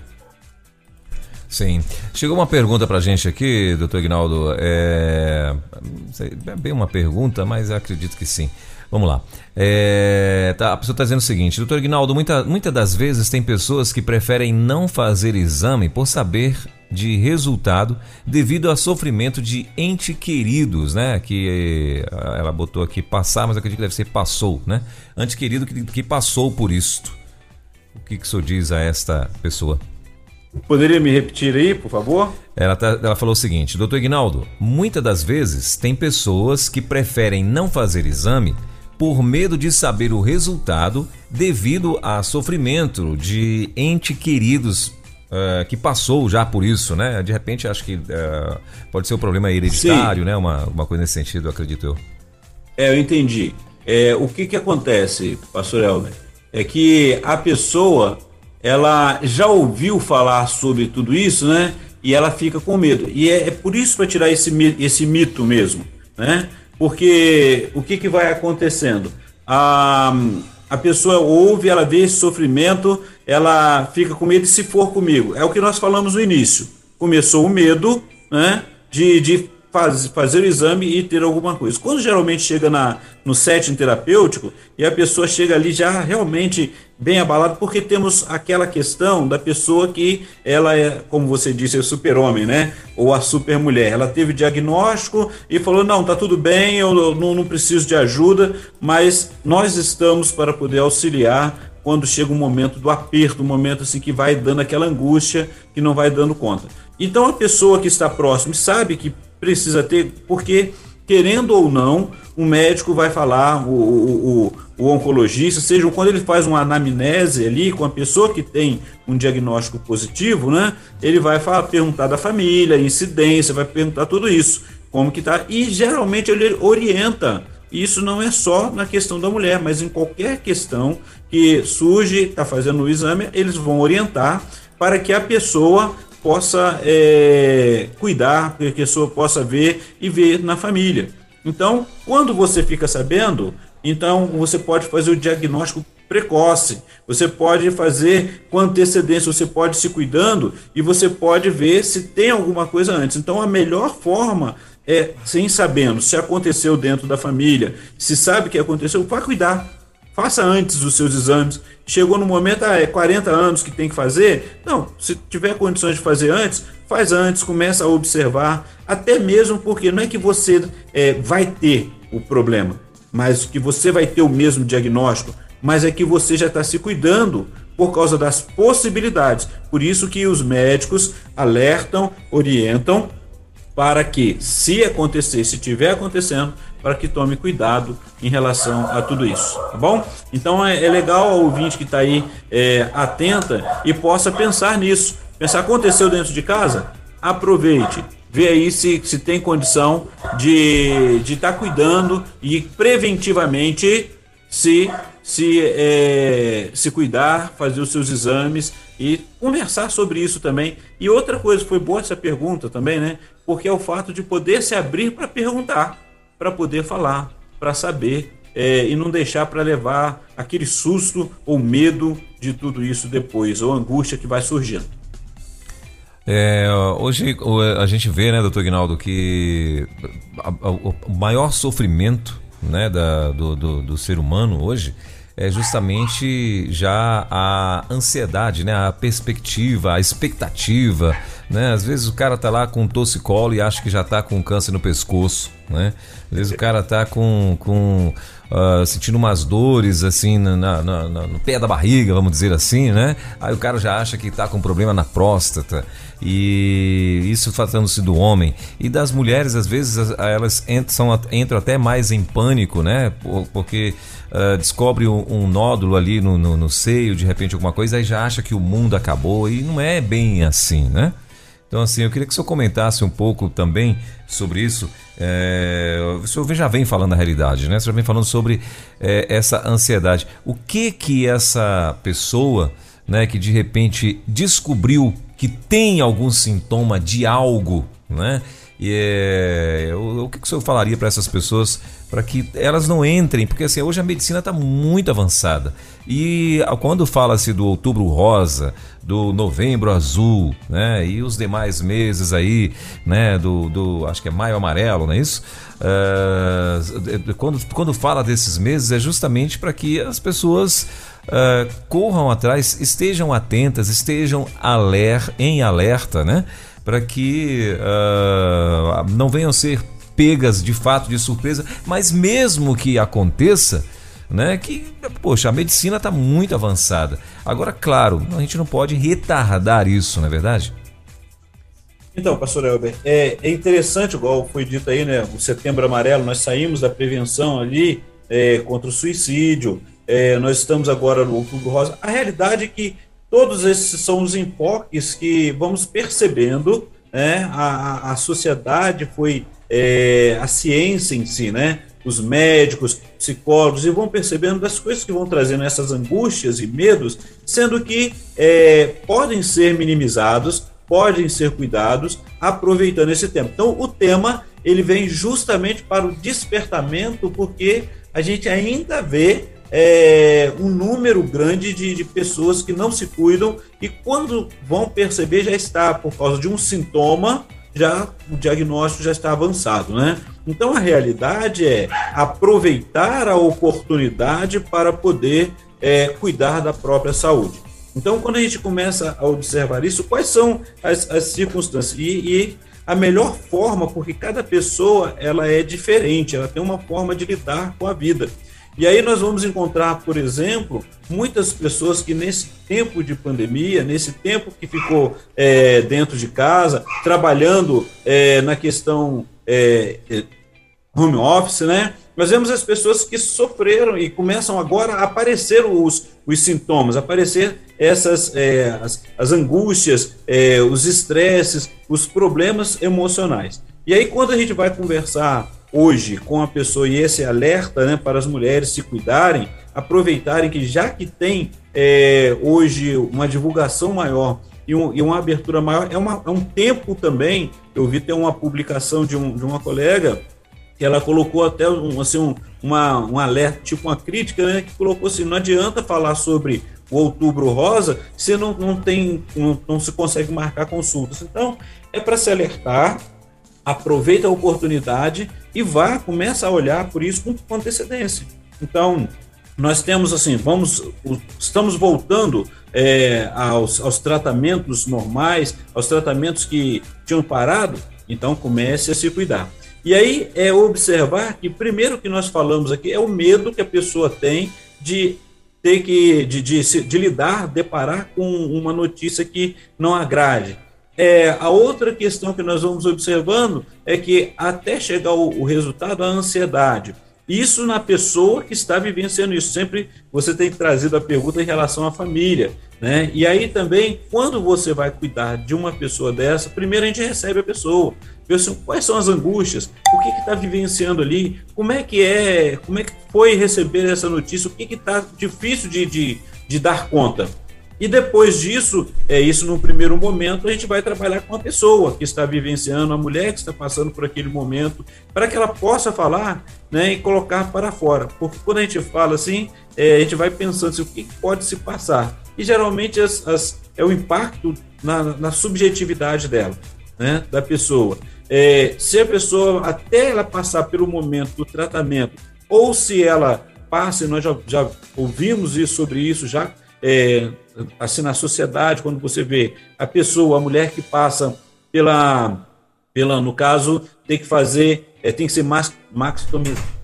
Sim. Chegou uma pergunta para a gente aqui, doutor Ignaldo. É... é bem uma pergunta, mas acredito que sim. Vamos lá. É, tá, a pessoa está dizendo o seguinte, doutor Ignaldo, muitas muita das vezes tem pessoas que preferem não fazer exame por saber de resultado devido a sofrimento de ente queridos, né? Que eh, ela botou aqui passar, mas acredito que deve ser passou, né? Ente querido que, que passou por isto. O que, que o senhor diz a esta pessoa? Poderia me repetir aí, por favor? Ela, tá, ela falou o seguinte, doutor Ignaldo, muitas das vezes tem pessoas que preferem não fazer exame por medo de saber o resultado devido a sofrimento de ente queridos uh, que passou já por isso, né? De repente acho que uh, pode ser um problema hereditário, Sim. né? Uma, uma coisa nesse sentido, acredito eu. É, eu entendi. É, o que que acontece, pastor Elmer? É que a pessoa, ela já ouviu falar sobre tudo isso, né? E ela fica com medo. E é, é por isso para tirar esse, esse mito mesmo, né? Porque o que, que vai acontecendo? A, a pessoa ouve, ela vê esse sofrimento, ela fica com medo de se for comigo. É o que nós falamos no início. Começou o medo né, de, de faz, fazer o exame e ter alguma coisa. Quando geralmente chega na, no setting terapêutico e a pessoa chega ali já realmente bem abalado porque temos aquela questão da pessoa que ela é, como você disse, é super-homem, né? Ou a super-mulher. Ela teve diagnóstico e falou: não, tá tudo bem, eu não, não preciso de ajuda, mas nós estamos para poder auxiliar quando chega o um momento do aperto, um momento assim que vai dando aquela angústia que não vai dando conta. Então a pessoa que está próximo sabe que precisa ter, porque querendo ou não, o médico vai falar, o, o, o, o oncologista, seja quando ele faz uma anamnese ali com a pessoa que tem um diagnóstico positivo, né? Ele vai falar, perguntar da família, incidência, vai perguntar tudo isso, como que tá, e geralmente ele orienta. Isso não é só na questão da mulher, mas em qualquer questão que surge, está fazendo o exame, eles vão orientar para que a pessoa possa é, cuidar, que a pessoa possa ver e ver na família. Então, quando você fica sabendo, então você pode fazer o diagnóstico precoce, você pode fazer com antecedência, você pode se cuidando e você pode ver se tem alguma coisa antes. Então, a melhor forma é, sem sabendo se aconteceu dentro da família, se sabe que aconteceu, vá cuidar. Faça antes os seus exames. Chegou no momento, ah, é 40 anos que tem que fazer? Não, se tiver condições de fazer antes, faz antes, começa a observar, até mesmo porque não é que você é, vai ter o problema, mas que você vai ter o mesmo diagnóstico, mas é que você já está se cuidando por causa das possibilidades. Por isso que os médicos alertam, orientam para que, se acontecer, se tiver acontecendo, para que tome cuidado em relação a tudo isso, tá bom? Então é, é legal o ouvinte que está aí é, atenta e possa pensar nisso. Pensar, aconteceu dentro de casa? Aproveite, vê aí se, se tem condição de estar de tá cuidando e preventivamente se, se, é, se cuidar, fazer os seus exames e conversar sobre isso também. E outra coisa, foi boa essa pergunta também, né? Porque é o fato de poder se abrir para perguntar, para poder falar, para saber é, e não deixar para levar aquele susto ou medo de tudo isso depois, ou angústia que vai surgindo. É, hoje a gente vê, né, doutor Guinaldo, que o maior sofrimento né, da, do, do, do ser humano hoje é justamente já a ansiedade, né? A perspectiva, a expectativa, né? Às vezes o cara tá lá com torcicolo e acha que já tá com câncer no pescoço, né? Às vezes o cara tá com, com uh, sentindo umas dores assim na, na, na, no pé da barriga, vamos dizer assim, né? Aí o cara já acha que tá com problema na próstata e isso tratando-se do homem e das mulheres às vezes elas entram, entram até mais em pânico, né? Porque uh, descobre um, um, nódulo ali no, no, no seio, de repente alguma coisa, aí já acha que o mundo acabou e não é bem assim, né? Então, assim, eu queria que o senhor comentasse um pouco também sobre isso. É, o senhor já vem falando da realidade, né? O senhor vem falando sobre é, essa ansiedade. O que que essa pessoa, né, que de repente descobriu que tem algum sintoma de algo, né? E é, o, o que, que o senhor falaria para essas pessoas para que elas não entrem, porque assim, hoje a medicina está muito avançada. E quando fala-se do outubro rosa, do novembro azul, né, e os demais meses aí, né, do, do acho que é maio amarelo, não é isso? Uh, quando, quando fala desses meses é justamente para que as pessoas uh, corram atrás, estejam atentas, estejam aler, em alerta, né? Para que uh, não venham ser pegas de fato de surpresa, mas mesmo que aconteça, né, que, poxa, a medicina está muito avançada. Agora, claro, a gente não pode retardar isso, não é verdade? Então, pastor Elber, é, é interessante, igual foi dito aí, né, o setembro amarelo, nós saímos da prevenção ali é, contra o suicídio, é, nós estamos agora no outubro rosa. A realidade é que todos esses são os enfoques que vamos percebendo, né, a, a sociedade foi é, a ciência em si, né? Os médicos, psicólogos, e vão percebendo das coisas que vão trazendo essas angústias e medos, sendo que é, podem ser minimizados, podem ser cuidados, aproveitando esse tempo. Então, o tema ele vem justamente para o despertamento, porque a gente ainda vê é, um número grande de, de, pessoas que não se cuidam e quando vão perceber já está por causa de um sintoma já o diagnóstico já está avançado, né? Então a realidade é aproveitar a oportunidade para poder é, cuidar da própria saúde. Então, quando a gente começa a observar isso, quais são as, as circunstâncias? E, e, a melhor forma, porque cada pessoa ela é diferente, ela tem uma forma de lidar com a vida. E aí nós vamos encontrar, por exemplo, muitas pessoas que nesse tempo de pandemia, nesse tempo que ficou é, dentro de casa, trabalhando é, na questão é, home office, né? Nós vemos as pessoas que sofreram e começam agora a aparecer os, os sintomas, aparecer essas é, as, as, angústias, é, os estresses, os problemas emocionais. E aí, quando a gente vai conversar hoje com a pessoa e esse alerta né, para as mulheres se cuidarem, aproveitarem que já que tem é, hoje uma divulgação maior e, um, e, uma abertura maior, é, uma, é um tempo também. Eu vi ter uma publicação de, um, de uma colega que ela colocou até um, assim, um, uma, um alerta, tipo uma crítica, né, que colocou assim, não adianta falar sobre o outubro rosa se não, não tem, não, não se consegue marcar consultas. Então, é para se alertar, aproveita a oportunidade e vá, começa a olhar por isso com antecedência. Então, nós temos assim, vamos, estamos voltando é, aos, aos tratamentos normais, aos tratamentos que tinham parado, então comece a se cuidar. E aí é observar que, primeiro que nós falamos aqui, é o medo que a pessoa tem de ter que, de, de, de lidar, deparar com uma notícia que não agrade. É, a outra questão que nós vamos observando é que até chegar o, o resultado, a ansiedade. Isso na pessoa que está vivenciando isso. Sempre você tem trazido a pergunta em relação à família. Né? E aí também, quando você vai cuidar de uma pessoa dessa, primeiro a gente recebe a pessoa. Assim, quais são as angústias? O que está vivenciando ali? Como é que é? Como é que foi receber essa notícia? O que está difícil de, de, de dar conta? E depois disso, é isso no primeiro momento, a gente vai trabalhar com a pessoa que está vivenciando, a mulher que está passando por aquele momento, para que ela possa falar né, e colocar para fora. Porque quando a gente fala assim, é, a gente vai pensando assim, o que pode se passar. E geralmente as, as, é o impacto na, na subjetividade dela, né, da pessoa. É, se a pessoa, até ela passar pelo momento do tratamento, ou se ela passa, e nós já, já ouvimos isso sobre isso já é, assim na sociedade, quando você vê a pessoa, a mulher que passa pela, pela no caso, tem que fazer, é, tem que ser max, max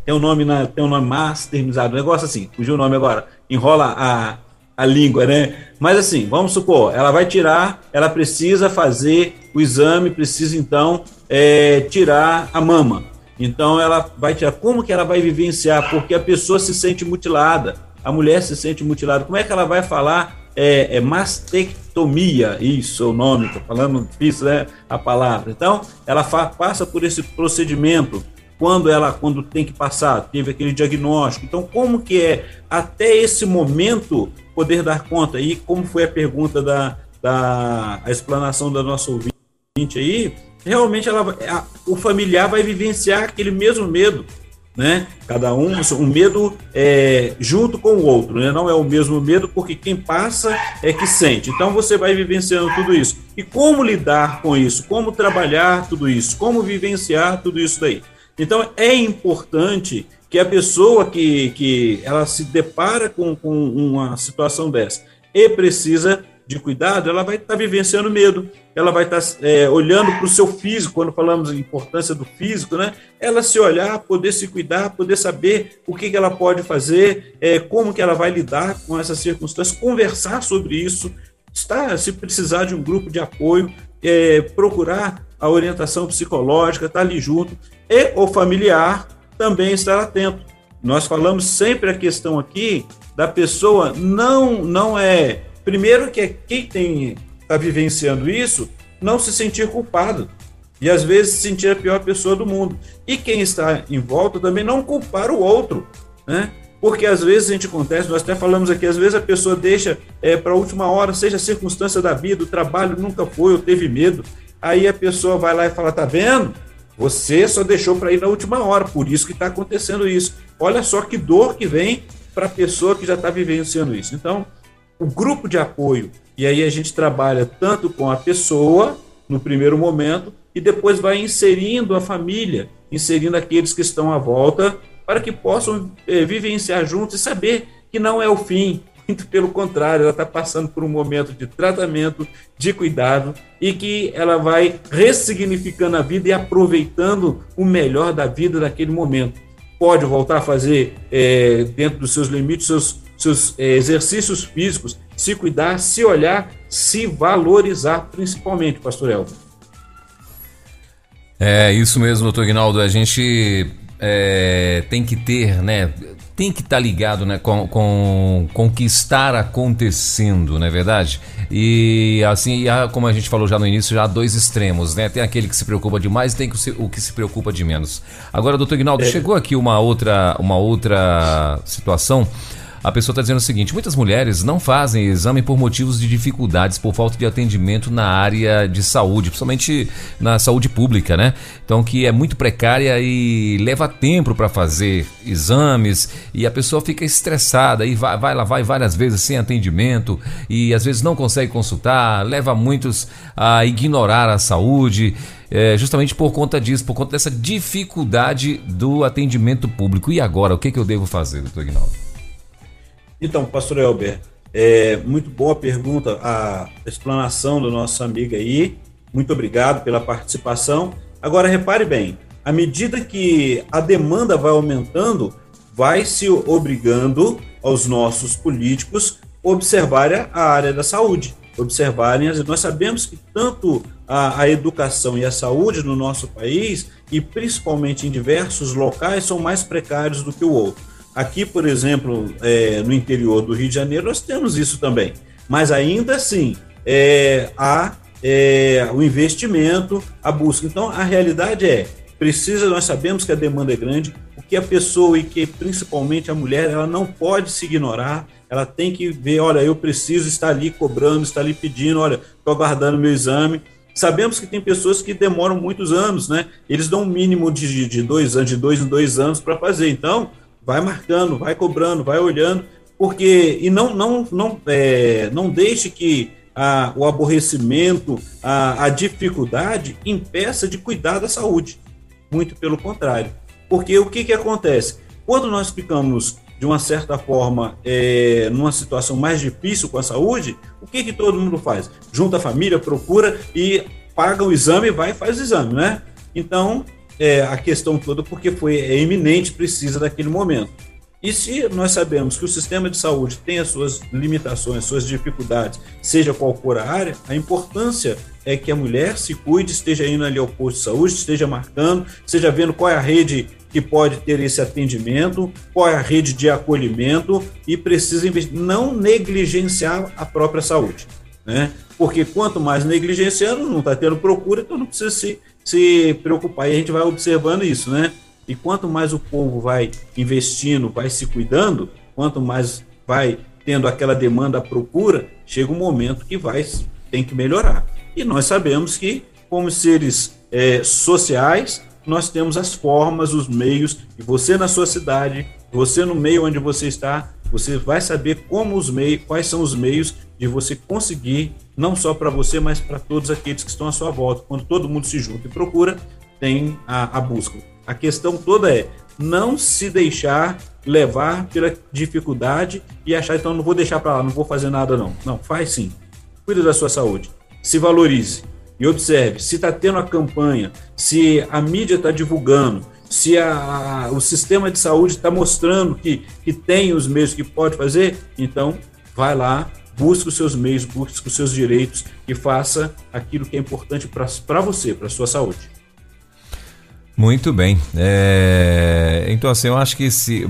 tem um nome na, tem um nome masterizado, um negócio assim, fugiu o nome agora, enrola a, a língua, né? Mas assim, vamos supor, ela vai tirar, ela precisa fazer o exame, precisa então é, tirar a mama. Então ela vai tirar. Como que ela vai vivenciar? Porque a pessoa se sente mutilada a mulher se sente mutilada, como é que ela vai falar é, é mastectomia, isso é o nome, estou falando difícil, né, a palavra. Então, ela passa por esse procedimento quando ela quando tem que passar, teve aquele diagnóstico. Então, como que é até esse momento poder dar conta? E como foi a pergunta da, da a explanação da nossa ouvinte aí, realmente ela, a, o familiar vai vivenciar aquele mesmo medo né? Cada um, um medo é, junto com o outro, né? Não é o mesmo medo, porque quem passa é que sente. Então você vai vivenciando tudo isso. E como lidar com isso? Como trabalhar tudo isso? Como vivenciar tudo isso daí? Então é importante que a pessoa que, que ela se depara com, com uma situação dessa e precisa de cuidado, ela vai estar tá vivenciando medo, ela vai estar tá, é, olhando para o seu físico, quando falamos a importância do físico, né? Ela se olhar, poder se cuidar, poder saber o que, que ela pode fazer, é, como que ela vai lidar com essas circunstâncias, conversar sobre isso, estar, se precisar de um grupo de apoio, é, procurar a orientação psicológica, estar tá ali junto, e o familiar também estar atento. Nós falamos sempre a questão aqui da pessoa não não é Primeiro que é quem tem está vivenciando isso não se sentir culpado e às vezes se sentir a pior pessoa do mundo. E quem está em volta também não culpar o outro, né? Porque às vezes a gente acontece, nós até falamos aqui, às vezes a pessoa deixa é, para a última hora, seja a circunstância da vida, o trabalho nunca foi ou teve medo. Aí a pessoa vai lá e fala: tá vendo? Você só deixou para ir na última hora, por isso que está acontecendo isso. Olha só que dor que vem para a pessoa que já está vivenciando isso. Então, o grupo de apoio. E aí a gente trabalha tanto com a pessoa, no primeiro momento, e depois vai inserindo a família, inserindo aqueles que estão à volta, para que possam é, vivenciar juntos e saber que não é o fim, muito pelo contrário, ela está passando por um momento de tratamento, de cuidado e que ela vai ressignificando a vida e aproveitando o melhor da vida naquele momento. Pode voltar a fazer, é, dentro dos seus limites, seus, seus é, exercícios físicos, se cuidar, se olhar, se valorizar, principalmente, Pastor Elton. É isso mesmo, doutor Ignaldo. A gente é, tem que ter, né? Tem que estar tá ligado né, com, com, com o que está acontecendo, não é verdade? E assim, como a gente falou já no início, já há dois extremos, né? Tem aquele que se preocupa demais e tem o que se preocupa de menos. Agora, doutor Ignaldo, é. chegou aqui uma outra, uma outra situação a pessoa está dizendo o seguinte: muitas mulheres não fazem exame por motivos de dificuldades, por falta de atendimento na área de saúde, principalmente na saúde pública, né? Então, que é muito precária e leva tempo para fazer exames e a pessoa fica estressada e vai, vai lá, vai várias vezes sem atendimento e às vezes não consegue consultar, leva muitos a ignorar a saúde. É, justamente por conta disso, por conta dessa dificuldade do atendimento público. E agora, o que, que eu devo fazer, doutor Ignaldo? Então, pastor Elber, é muito boa pergunta, a explanação do nosso amigo aí. Muito obrigado pela participação. Agora, repare bem, à medida que a demanda vai aumentando, vai se obrigando aos nossos políticos observarem a área da saúde, observarem, nós sabemos que tanto a, a, educação e a saúde no nosso país, e principalmente em diversos locais, são mais precários do que o outro. Aqui, por exemplo, é, no interior do Rio de Janeiro, nós temos isso também. Mas ainda assim, é, há é, o investimento, a busca. Então, a realidade é, precisa, nós sabemos que a demanda é grande, o que a pessoa e que principalmente a mulher, ela não pode se ignorar, ela tem que ver, olha, eu preciso estar ali cobrando, estar ali pedindo, olha, estou aguardando meu exame. Sabemos que tem pessoas que demoram muitos anos, né? Eles dão um mínimo de, de dois anos, de dois em dois anos para fazer. Então, vai marcando, vai cobrando, vai olhando, porque e não não não é, não deixe que a, o aborrecimento, a, a dificuldade impeça de cuidar da saúde. Muito pelo contrário, porque o que que acontece quando nós ficamos de uma certa forma é, numa situação mais difícil com a saúde, o que que todo mundo faz? Junta a família, procura e paga o exame, vai e faz o exame, né? Então é, a questão toda porque foi é iminente, precisa daquele momento. E se nós sabemos que o sistema de saúde tem as suas limitações, suas dificuldades, seja qual for a área, a importância é que a mulher se cuide, esteja indo ali ao posto de saúde, esteja marcando, esteja vendo qual é a rede que pode ter esse atendimento, qual é a rede de acolhimento e precisa não negligenciar a própria saúde. Né? Porque quanto mais negligenciando, não está tendo procura, então não precisa se se preocupar. E a gente vai observando isso, né? E quanto mais o povo vai investindo, vai se cuidando, quanto mais vai tendo aquela demanda, procura, chega um momento que vai tem que melhorar. E nós sabemos que, como seres é, sociais, nós temos as formas, os meios, e você na sua cidade, você no meio onde você está, você vai saber como os meios, quais são os meios de você conseguir, não só para você, mas para todos aqueles que estão à sua volta. Quando todo mundo se junta e procura, tem a, a busca. A questão toda é não se deixar levar pela dificuldade e achar, então não vou deixar para lá, não vou fazer nada não. Não, faz sim. Cuida da sua saúde. Se valorize e observe se está tendo a campanha, se a mídia está divulgando, se a, a, o sistema de saúde está mostrando que, que tem os meios que pode fazer, então vai lá, busque os seus meios, busque os seus direitos e faça aquilo que é importante para você, para sua saúde. Muito bem. É, então, assim, eu acho que se,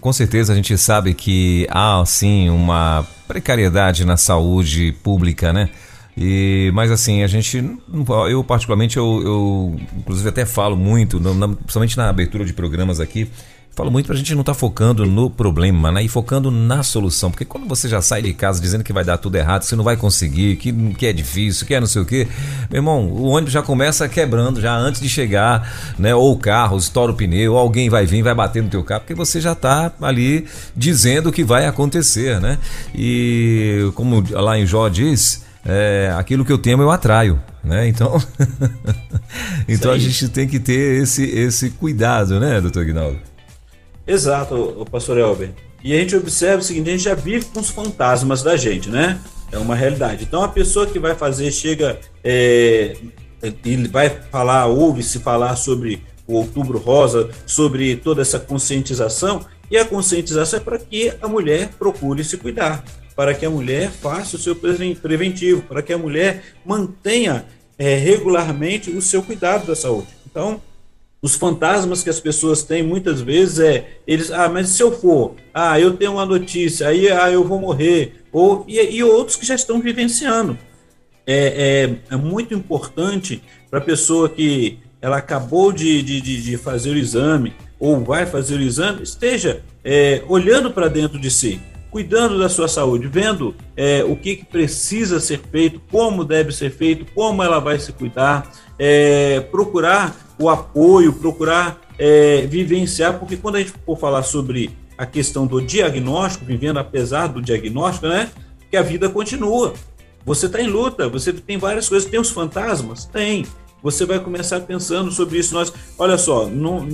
com certeza a gente sabe que há, assim, uma precariedade na saúde pública, né? E, mas assim, a gente, eu particularmente, eu, eu inclusive até falo muito, na, principalmente na abertura de programas aqui, falo muito pra gente não estar tá focando no problema, né? E focando na solução. Porque quando você já sai de casa dizendo que vai dar tudo errado, que você não vai conseguir, que, que é difícil, que é não sei o quê, meu irmão, o ônibus já começa quebrando já antes de chegar, né? Ou o carro estoura o pneu, ou alguém vai vir, vai bater no teu carro, porque você já tá ali dizendo o que vai acontecer, né? E como lá em Jó diz é, aquilo que eu temo eu atraio, né? Então, então a gente tem que ter esse, esse cuidado, né, doutor Guinaldo? Exato, pastor Elber. e a gente observa o seguinte: a gente já vive com os fantasmas da gente, né? É uma realidade. Então a pessoa que vai fazer chega é, e vai falar, ouve-se falar sobre o Outubro Rosa, sobre toda essa conscientização, e a conscientização é para que a mulher procure se cuidar, para que a mulher faça o seu preventivo, para que a mulher mantenha é, regularmente o seu cuidado da saúde. Então, os fantasmas que as pessoas têm muitas vezes é eles, ah, mas se eu for, ah, eu tenho uma notícia, aí ah, eu vou morrer, ou e, e outros que já estão vivenciando. É, é, é muito importante para a pessoa que ela acabou de, de, de, fazer o exame ou vai fazer o exame, esteja é, olhando para dentro de si, cuidando da sua saúde, vendo é, o que, que, precisa ser feito, como deve ser feito, como ela vai se cuidar, é, procurar o apoio, procurar é, vivenciar, porque quando a gente for falar sobre a questão do diagnóstico, vivendo apesar do diagnóstico, né, que a vida continua. Você está em luta, você tem várias coisas, tem os fantasmas? Tem. Você vai começar pensando sobre isso. Nós, olha só, não,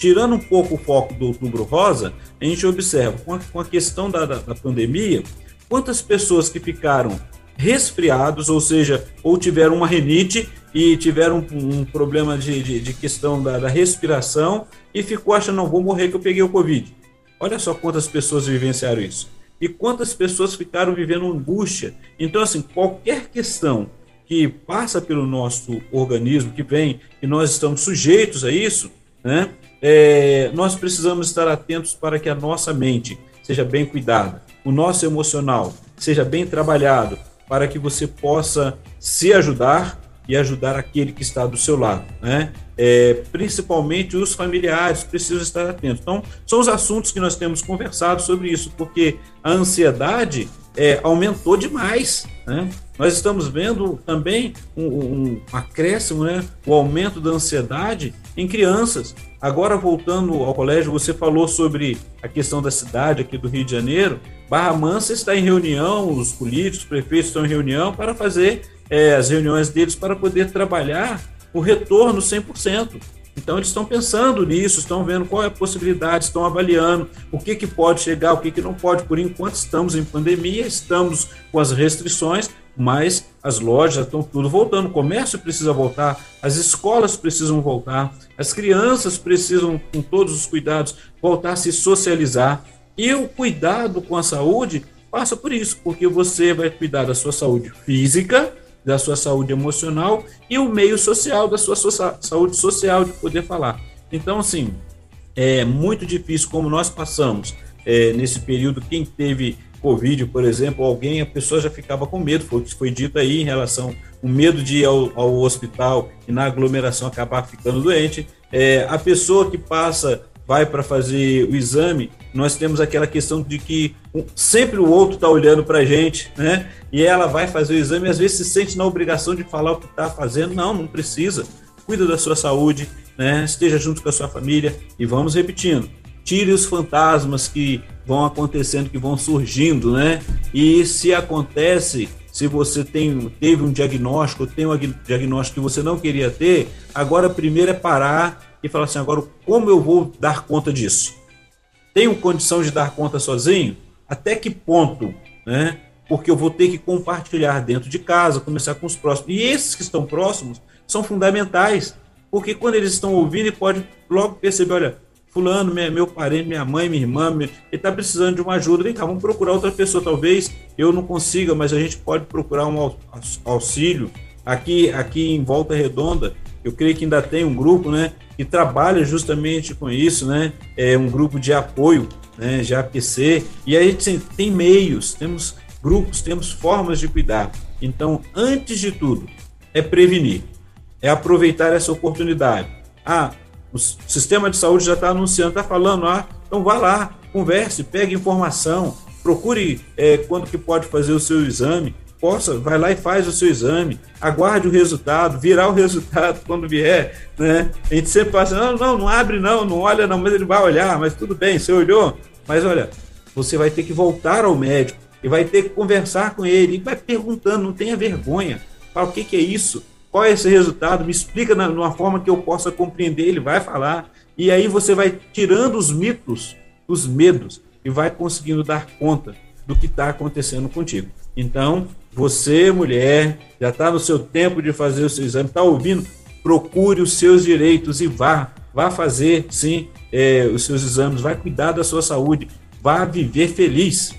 tirando um pouco o foco do Outubro Rosa, a gente observa com a, com a questão da, da, da, pandemia, quantas pessoas que ficaram resfriados, ou seja, ou tiveram uma renite e tiveram um, um problema de, de, de questão da, da, respiração e ficou achando, não, vou morrer que eu peguei o Covid. Olha só quantas pessoas vivenciaram isso. E quantas pessoas ficaram vivendo angústia. Então, assim, qualquer questão que passa pelo nosso organismo, que vem, e nós estamos sujeitos a isso, né? É, nós precisamos estar atentos para que a nossa mente seja bem cuidada, o nosso emocional seja bem trabalhado, para que você possa se ajudar e ajudar aquele que está do seu lado, né? É, principalmente os familiares precisam estar atentos. Então, são os assuntos que nós temos conversado sobre isso, porque a ansiedade é, aumentou demais, né? Nós estamos vendo também um, um, acréscimo, né? o aumento da ansiedade em crianças. Agora, voltando ao colégio, você falou sobre a questão da cidade aqui do Rio de Janeiro. Barra Mansa está em reunião, os políticos, os prefeitos estão em reunião para fazer é, as reuniões deles para poder trabalhar o retorno 100%. Então eles estão pensando nisso, estão vendo qual é a possibilidade, estão avaliando o que, que pode chegar, o que, que não pode. Por enquanto estamos em pandemia, estamos com as restrições, mas as lojas estão tudo voltando, o comércio precisa voltar, as escolas precisam voltar, as crianças precisam, com todos os cuidados, voltar a se socializar. E o cuidado com a saúde passa por isso, porque você vai cuidar da sua saúde física, da sua saúde emocional e o meio social, da sua saúde social, de poder falar. Então, assim, é muito difícil como nós passamos é, nesse período. Quem teve Covid, por exemplo, alguém, a pessoa já ficava com medo, foi que foi dito aí em relação o medo de ir ao, ao hospital e na aglomeração acabar ficando doente. É, a pessoa que passa, vai para fazer o exame, nós temos aquela questão de que sempre o outro está olhando para a gente, né? E ela vai fazer o exame às vezes se sente na obrigação de falar o que está fazendo. Não, não precisa. Cuida da sua saúde, né? Esteja junto com a sua família e vamos repetindo. Tire os fantasmas que vão acontecendo, que vão surgindo, né? E se acontece, se você tem, teve um diagnóstico, tem um diagnóstico que você não queria ter, agora primeiro é parar e falar assim: agora como eu vou dar conta disso? Tenho condição de dar conta sozinho? Até que ponto, né? Porque eu vou ter que compartilhar dentro de casa, começar com os próximos. E esses que estão próximos são fundamentais, porque quando eles estão ouvindo, ele pode logo perceber, olha, fulano, meu parente, minha mãe, minha irmã, ele está precisando de uma ajuda, vem cá, vamos procurar outra pessoa, talvez eu não consiga, mas a gente pode procurar um auxílio. Aqui, aqui em Volta Redonda, eu creio que ainda tem um grupo, né, que trabalha justamente com isso, né, é um grupo de apoio, né, de APC, e aí tem meios, temos grupos, temos formas de cuidar. Então, antes de tudo, é prevenir, é aproveitar essa oportunidade. Ah, o sistema de saúde já está anunciando, está falando, ah, então vá lá, converse, pegue informação, procure é, quando que pode fazer o seu exame, possa, vai lá e faz o seu exame, aguarde o resultado, virá o resultado quando vier, né? A gente sempre fala assim, não, não, não abre não, não olha não, mas ele vai olhar, mas tudo bem, você olhou, mas olha, você vai ter que voltar ao médico e vai ter que conversar com ele, e vai perguntando, não tenha vergonha, fala o que, que é isso, qual é esse resultado, me explica na, numa forma que eu possa compreender, ele vai falar, e aí você vai tirando os mitos, os medos, e vai conseguindo dar conta do que está acontecendo contigo. Então, você, mulher, já está no seu tempo de fazer o seu exame, está ouvindo? Procure os seus direitos e vá. Vá fazer, sim, é, os seus exames, vai cuidar da sua saúde, vá viver feliz.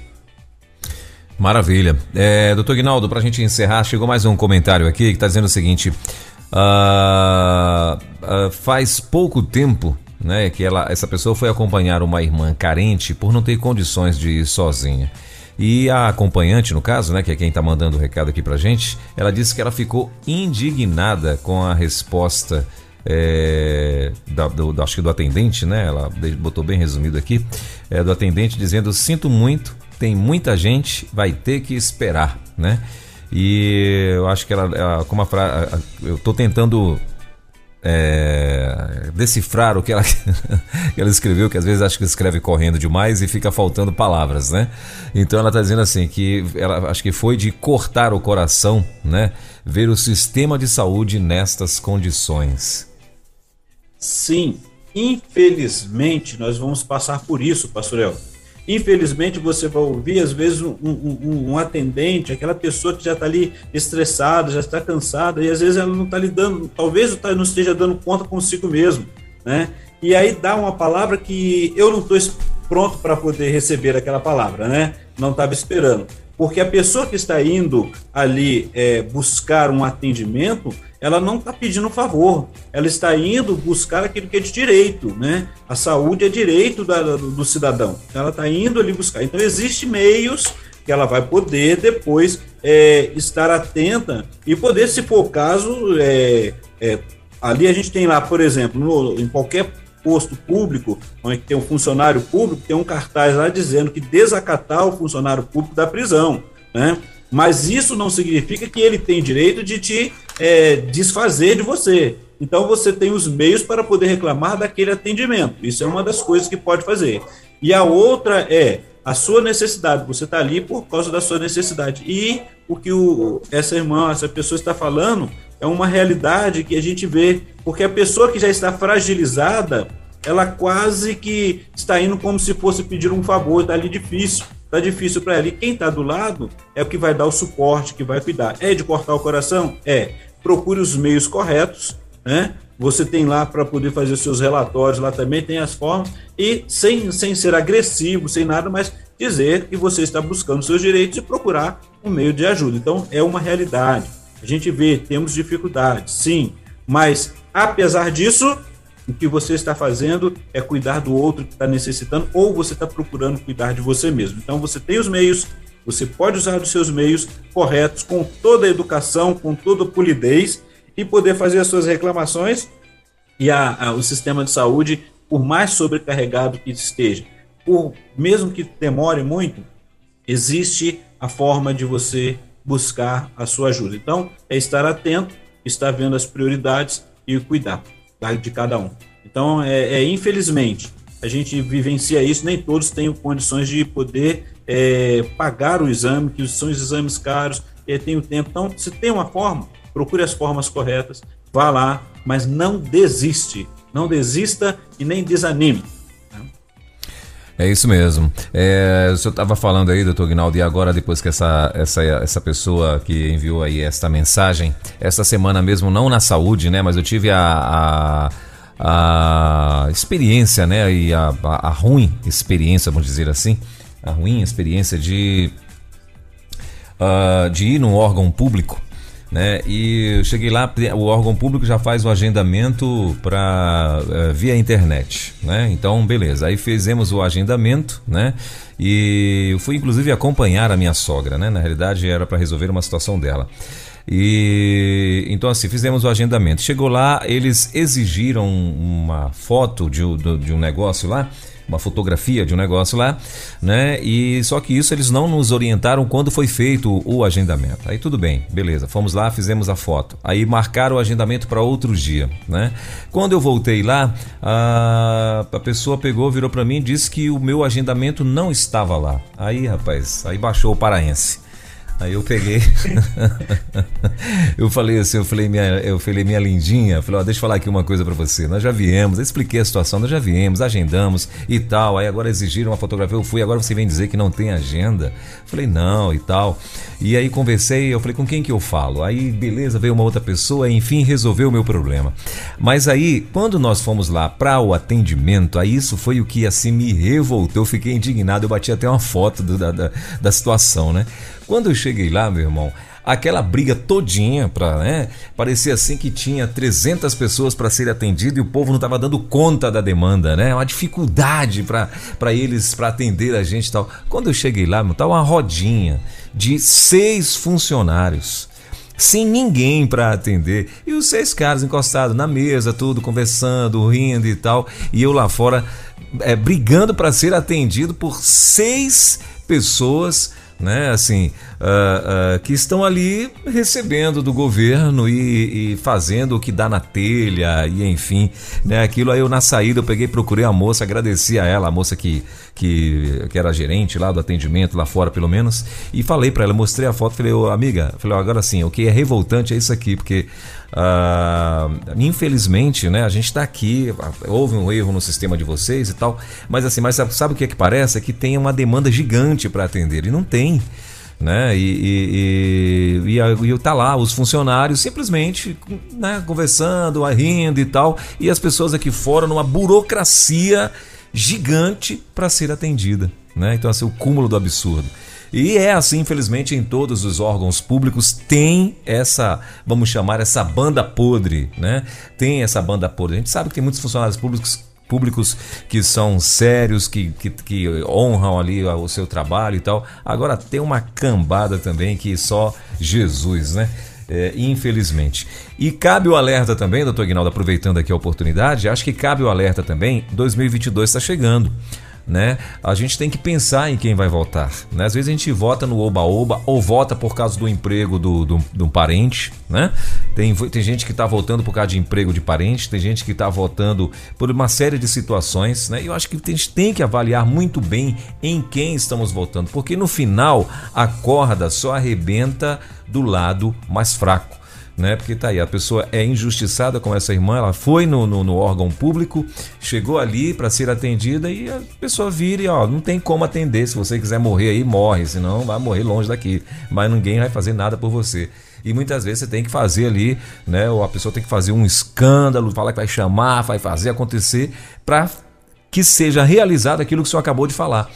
Maravilha. É, doutor Guinaldo, para a gente encerrar, chegou mais um comentário aqui que está dizendo o seguinte: uh, uh, faz pouco tempo né, que ela, essa pessoa foi acompanhar uma irmã carente por não ter condições de ir sozinha. E a acompanhante, no caso, né, que é quem está mandando o recado aqui pra gente, ela disse que ela ficou indignada com a resposta é, da, do, acho que do atendente, né? Ela botou bem resumido aqui, é, do atendente dizendo: sinto muito, tem muita gente, vai ter que esperar, né? E eu acho que ela, ela como a frase, eu estou tentando é, decifrar o que ela, que ela escreveu, que às vezes acho que escreve correndo demais e fica faltando palavras, né? Então ela está dizendo assim que ela acho que foi de cortar o coração, né? Ver o sistema de saúde nestas condições. Sim, infelizmente nós vamos passar por isso, Pastor El. Infelizmente, você vai ouvir, às vezes, um, um, um atendente, aquela pessoa que já está ali estressada, já está cansada, e às vezes ela não está lidando, talvez não esteja dando conta consigo mesmo, né? E aí dá uma palavra que eu não estou pronto para poder receber aquela palavra, né? Não estava esperando. Porque a pessoa que está indo ali é, buscar um atendimento, ela não está pedindo favor, ela está indo buscar aquilo que é de direito, né? A saúde é direito da, do, cidadão, ela está indo ali buscar. Então, existem meios que ela vai poder depois é, estar atenta e poder, se for o caso, é, é, ali a gente tem lá, por exemplo, no, em qualquer posto público, onde tem um funcionário público, tem um cartaz lá dizendo que desacatar o funcionário público da prisão, né? Mas isso não significa que ele tem direito de te é, desfazer de você. Então você tem os meios para poder reclamar daquele atendimento. Isso é uma das coisas que pode fazer. E a outra é a sua necessidade. Você está ali por causa da sua necessidade. E o que o, essa irmã, essa pessoa está falando é uma realidade que a gente vê, porque a pessoa que já está fragilizada, ela quase que está indo como se fosse pedir um favor, está ali difícil, está difícil para ela. E quem está do lado é o que vai dar o suporte, que vai cuidar. É de cortar o coração? É. Procure os meios corretos, né? Você tem lá para poder fazer os seus relatórios, lá também tem as formas, e sem, sem ser agressivo, sem nada, mas dizer que você está buscando seus direitos e procurar um meio de ajuda. Então, é uma realidade. A gente vê, temos dificuldades, sim, mas apesar disso, o que você está fazendo é cuidar do outro que está necessitando ou você está procurando cuidar de você mesmo. Então você tem os meios, você pode usar os seus meios corretos, com toda a educação, com toda a polidez e poder fazer as suas reclamações. E a, a, o sistema de saúde, por mais sobrecarregado que esteja, por mesmo que demore muito, existe a forma de você buscar a sua ajuda. Então, é estar atento, estar vendo as prioridades e cuidar de cada um. Então, é, é infelizmente, a gente vivencia isso, nem todos têm condições de poder é, pagar o exame, que são os exames caros, e tem o tempo. Então, se tem uma forma, procure as formas corretas, vá lá, mas não desiste. Não desista e nem desanime. É isso mesmo. É, o senhor estava falando aí, doutor Guinaldo, e agora, depois que essa, essa, essa pessoa que enviou aí esta mensagem, essa semana mesmo, não na saúde, né? Mas eu tive a, a, a experiência, né? E a, a, a ruim experiência, vamos dizer assim, a ruim experiência de, uh, de ir num órgão público né? E eu cheguei lá, o órgão público já faz o agendamento para eh, via internet, né? Então, beleza. Aí fizemos o agendamento, né? E eu fui inclusive acompanhar a minha sogra, né? Na realidade era para resolver uma situação dela. E então assim, fizemos o agendamento. Chegou lá, eles exigiram uma foto de, de um negócio lá uma fotografia de um negócio lá, né? E só que isso eles não nos orientaram quando foi feito o agendamento. Aí tudo bem, beleza. Fomos lá, fizemos a foto. Aí marcaram o agendamento para outro dia, né? Quando eu voltei lá, a, a pessoa pegou, virou para mim e disse que o meu agendamento não estava lá. Aí, rapaz, aí baixou o paraense. Aí eu peguei. eu falei assim, eu falei, minha, eu falei, minha lindinha, falei, ó, deixa eu falar aqui uma coisa para você. Nós já viemos, eu expliquei a situação, nós já viemos, agendamos e tal. Aí agora exigiram uma fotografia, eu fui, agora você vem dizer que não tem agenda. Falei, não, e tal. E aí conversei, eu falei, com quem que eu falo? Aí, beleza, veio uma outra pessoa, enfim, resolveu o meu problema. Mas aí, quando nós fomos lá para o atendimento, aí isso foi o que assim me revoltou, eu fiquei indignado, eu bati até uma foto do, da, da, da situação, né? Quando eu cheguei lá, meu irmão, aquela briga todinha para, né? Parecia assim que tinha 300 pessoas para ser atendido e o povo não estava dando conta da demanda, né? Uma dificuldade para eles para atender a gente e tal. Quando eu cheguei lá, meu, tava uma rodinha de seis funcionários sem ninguém para atender. E os seis caras encostados na mesa, tudo conversando, rindo e tal. E eu lá fora é, brigando para ser atendido por seis pessoas né? Assim, uh, uh, que estão ali recebendo do governo e, e, fazendo o que dá na telha e enfim, né? Aquilo aí eu na saída eu peguei, procurei a moça, agradeci a ela, a moça que, que, que era gerente lá do atendimento lá fora pelo menos, e falei para ela, mostrei a foto, falei, ô amiga, falei, agora sim, o que é revoltante é isso aqui, porque Uh, infelizmente, né, a gente está aqui, houve um erro no sistema de vocês e tal, mas assim, mas sabe, o que é que parece? É que tem uma demanda gigante para atender e não tem. Né? E, e, e, e, tá lá, os funcionários simplesmente né, conversando, rindo e tal, e as pessoas aqui fora numa burocracia gigante para ser atendida. Né? Então, assim, o cúmulo do absurdo. E é assim, infelizmente, em todos os órgãos públicos tem essa, vamos chamar, essa banda podre, né? Tem essa banda podre. A gente sabe que tem muitos funcionários públicos públicos que são sérios, que, que, que, honram ali o seu trabalho e tal. Agora tem uma cambada também que só Jesus, né? É, infelizmente. E cabe o alerta também, doutor Guinaldo, aproveitando aqui a oportunidade, acho que cabe o alerta também, 2022 está chegando né? A gente tem que pensar em quem vai votar. Né? Às vezes a gente vota no oba-oba ou vota por causa do emprego do, do, do parente, né? Tem, tem gente que está votando por causa de emprego de parente, tem gente que está votando por uma série de situações, né? E eu acho que a gente tem que avaliar muito bem em quem estamos votando, porque no final a corda só arrebenta do lado mais fraco né? Porque tá aí, a pessoa é injustiçada com essa irmã, ela foi no, no, no órgão público, chegou ali para ser atendida e a pessoa vira e ó, não tem como atender. Se você quiser morrer aí, morre, senão vai morrer longe daqui. Mas ninguém vai fazer nada por você. E muitas vezes você tem que fazer ali, né? Ou a pessoa tem que fazer um escândalo, falar que vai chamar, vai fazer acontecer, para que seja realizado aquilo que o senhor acabou de falar.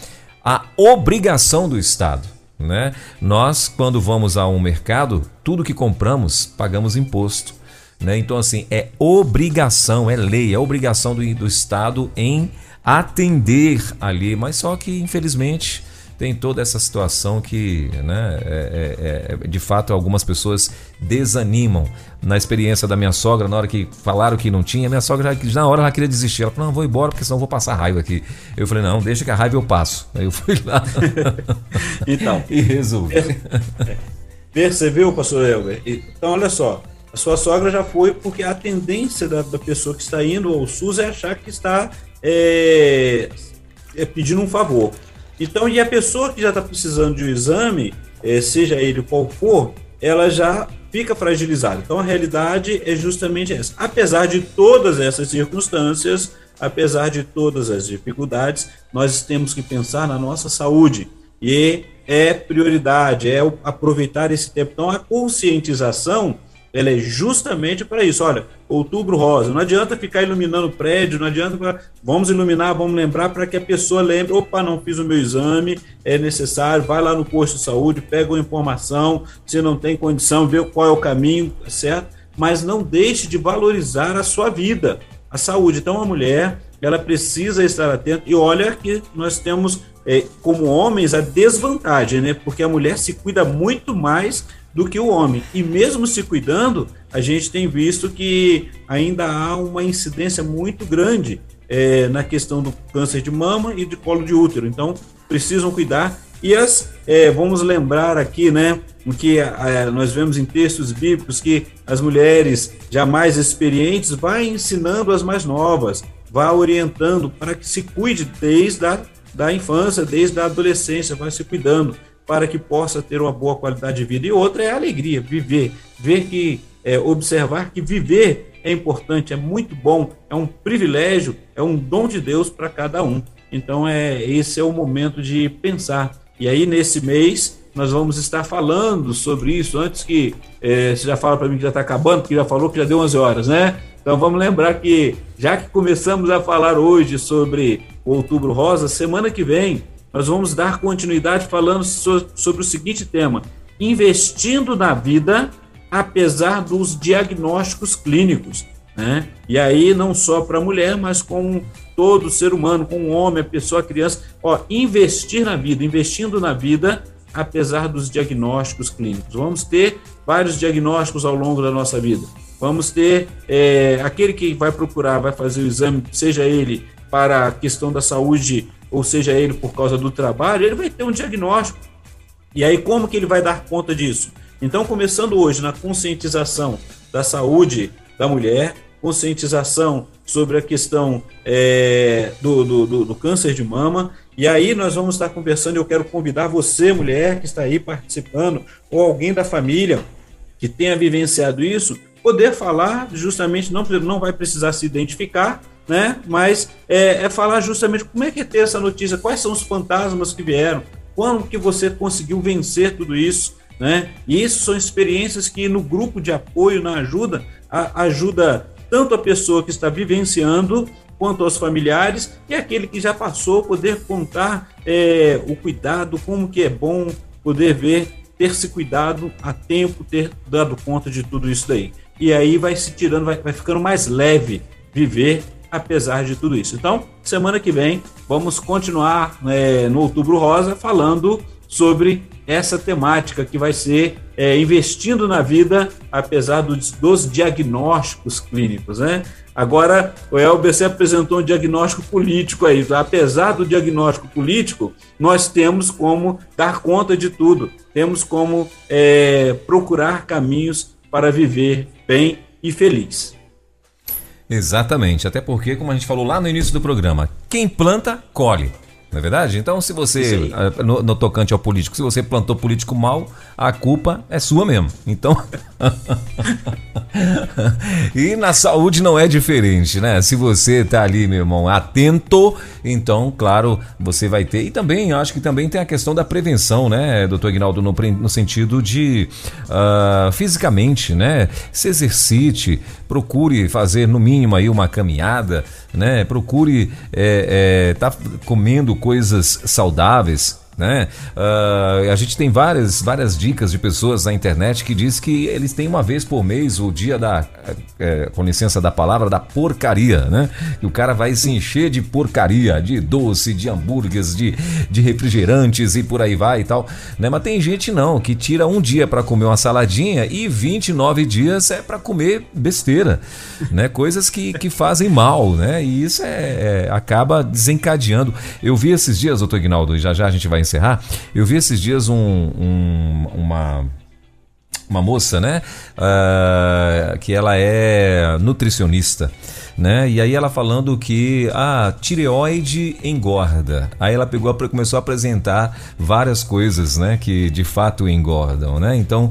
A obrigação do Estado né? Nós, quando vamos a um mercado, tudo que compramos, pagamos imposto. Né? Então, assim, é obrigação, é lei, é obrigação do, do Estado em atender ali, mas só que, infelizmente, tem toda essa situação que, né, é, é, é, de fato, algumas pessoas desanimam. Na experiência da minha sogra, na hora que falaram que não tinha, minha sogra já, na hora ela queria desistir. Ela falou: Não, vou embora porque senão vou passar raiva aqui. Eu falei: Não, deixa que a raiva eu passo. Aí eu fui lá então, e resolvi. Percebeu, pastor Elber? Então, olha só. A sua sogra já foi porque a tendência da, da pessoa que está indo ao SUS é achar que está é, é pedindo um favor. Então, e a pessoa que já está precisando de um exame, é, seja ele qual for, ela já fica fragilizada. Então, a realidade é justamente essa. Apesar de todas essas circunstâncias, apesar de todas as dificuldades, nós temos que pensar na nossa saúde. E é prioridade, é aproveitar esse tempo. Então, a conscientização ela é justamente para isso. Olha, outubro rosa. Não adianta ficar iluminando o prédio, não adianta. Vamos iluminar, vamos lembrar para que a pessoa lembre: opa, não fiz o meu exame, é necessário. Vai lá no posto de saúde, pega uma informação. Se não tem condição, vê qual é o caminho, certo? Mas não deixe de valorizar a sua vida, a saúde. Então, a mulher, ela precisa estar atenta. E olha que nós temos, é, como homens, a desvantagem, né? Porque a mulher se cuida muito mais do que o homem. E mesmo se cuidando, a gente tem visto que ainda há uma incidência muito grande é, na questão do câncer de mama e de colo de útero. Então, precisam cuidar. E as, é, vamos lembrar aqui, né, o que é, nós vemos em textos bíblicos que as mulheres já mais experientes vai ensinando as mais novas, vai orientando para que se cuide desde a da infância, desde a adolescência, vai se cuidando para que possa ter uma boa qualidade de vida. E outra é a alegria, viver, ver que, é, observar que viver é importante, é muito bom, é um privilégio, é um dom de Deus para cada um. Então, é, esse é o momento de pensar. E aí, nesse mês, nós vamos estar falando sobre isso. Antes que é, você já fala para mim que já está acabando, porque já falou que já deu 11 horas, né? Então, vamos lembrar que, já que começamos a falar hoje sobre o Outubro Rosa, semana que vem nós vamos dar continuidade falando so, sobre o seguinte tema: investindo na vida apesar dos diagnósticos clínicos. Né? E aí, não só para a mulher, mas com todo ser humano, com o homem, a pessoa, a criança. Ó, investir na vida, investindo na vida, apesar dos diagnósticos clínicos. Vamos ter vários diagnósticos ao longo da nossa vida. Vamos ter é, aquele que vai procurar, vai fazer o exame, seja ele para a questão da saúde ou seja ele por causa do trabalho, ele vai ter um diagnóstico. E aí, como que ele vai dar conta disso? Então, começando hoje na conscientização da saúde da mulher, conscientização sobre a questão é, do, do, do, do, câncer de mama. E aí nós vamos estar conversando. Eu quero convidar você, mulher que está aí participando, ou alguém da família que tenha vivenciado isso, poder falar justamente, não, não vai precisar se identificar, né? Mas é, é, falar justamente como é que é ter essa notícia, quais são os fantasmas que vieram, quando que você conseguiu vencer tudo isso, né? E isso são experiências que no grupo de apoio, na ajuda, a, ajuda tanto a pessoa que está vivenciando quanto aos familiares e aquele que já passou poder contar é, o cuidado, como que é bom poder ver, ter se cuidado a tempo, ter dado conta de tudo isso daí. E aí vai se tirando, vai, vai ficando mais leve viver apesar de tudo isso. Então, semana que vem, vamos continuar é, no Outubro Rosa falando sobre essa temática que vai ser é, investindo na vida, apesar dos, dos, diagnósticos clínicos, né? Agora, o Elber se apresentou um diagnóstico político aí. Apesar do diagnóstico político, nós temos como dar conta de tudo, temos como é, procurar caminhos para viver bem e feliz. Exatamente, até porque, como a gente falou lá no início do programa, quem planta, colhe. Não é verdade? Então, se você, ah, no, no, tocante ao político, se você plantou político mal, a culpa é sua mesmo. Então. e na saúde não é diferente, né? Se você tá ali, meu irmão, atento, então, claro, você vai ter. E também, acho que também tem a questão da prevenção, né, doutor Ignaldo, no, no sentido de uh, fisicamente, né? Se exercite, procure fazer no mínimo aí uma caminhada, né? Procure é, é, tá comendo coisas saudáveis, né? Uh, a gente tem várias, várias dicas de pessoas na internet que diz que eles têm uma vez por mês o dia da, é, com licença da palavra, da porcaria, né? E o cara vai se encher de porcaria, de doce, de hambúrgueres, de, de refrigerantes e por aí vai e tal, né? Mas tem gente não, que tira um dia para comer uma saladinha e 29 dias é para comer besteira, né? Coisas que, que fazem mal, né? E isso é, é acaba desencadeando. Eu vi esses dias, doutor Ignaldo, e já já a gente vai encerrar, eu vi esses dias um, um uma uma moça, né? Uh, que ela é nutricionista. Né? E aí ela falando que a ah, tireoide engorda. Aí ela pegou começou a apresentar várias coisas, né, que de fato engordam, né? Então,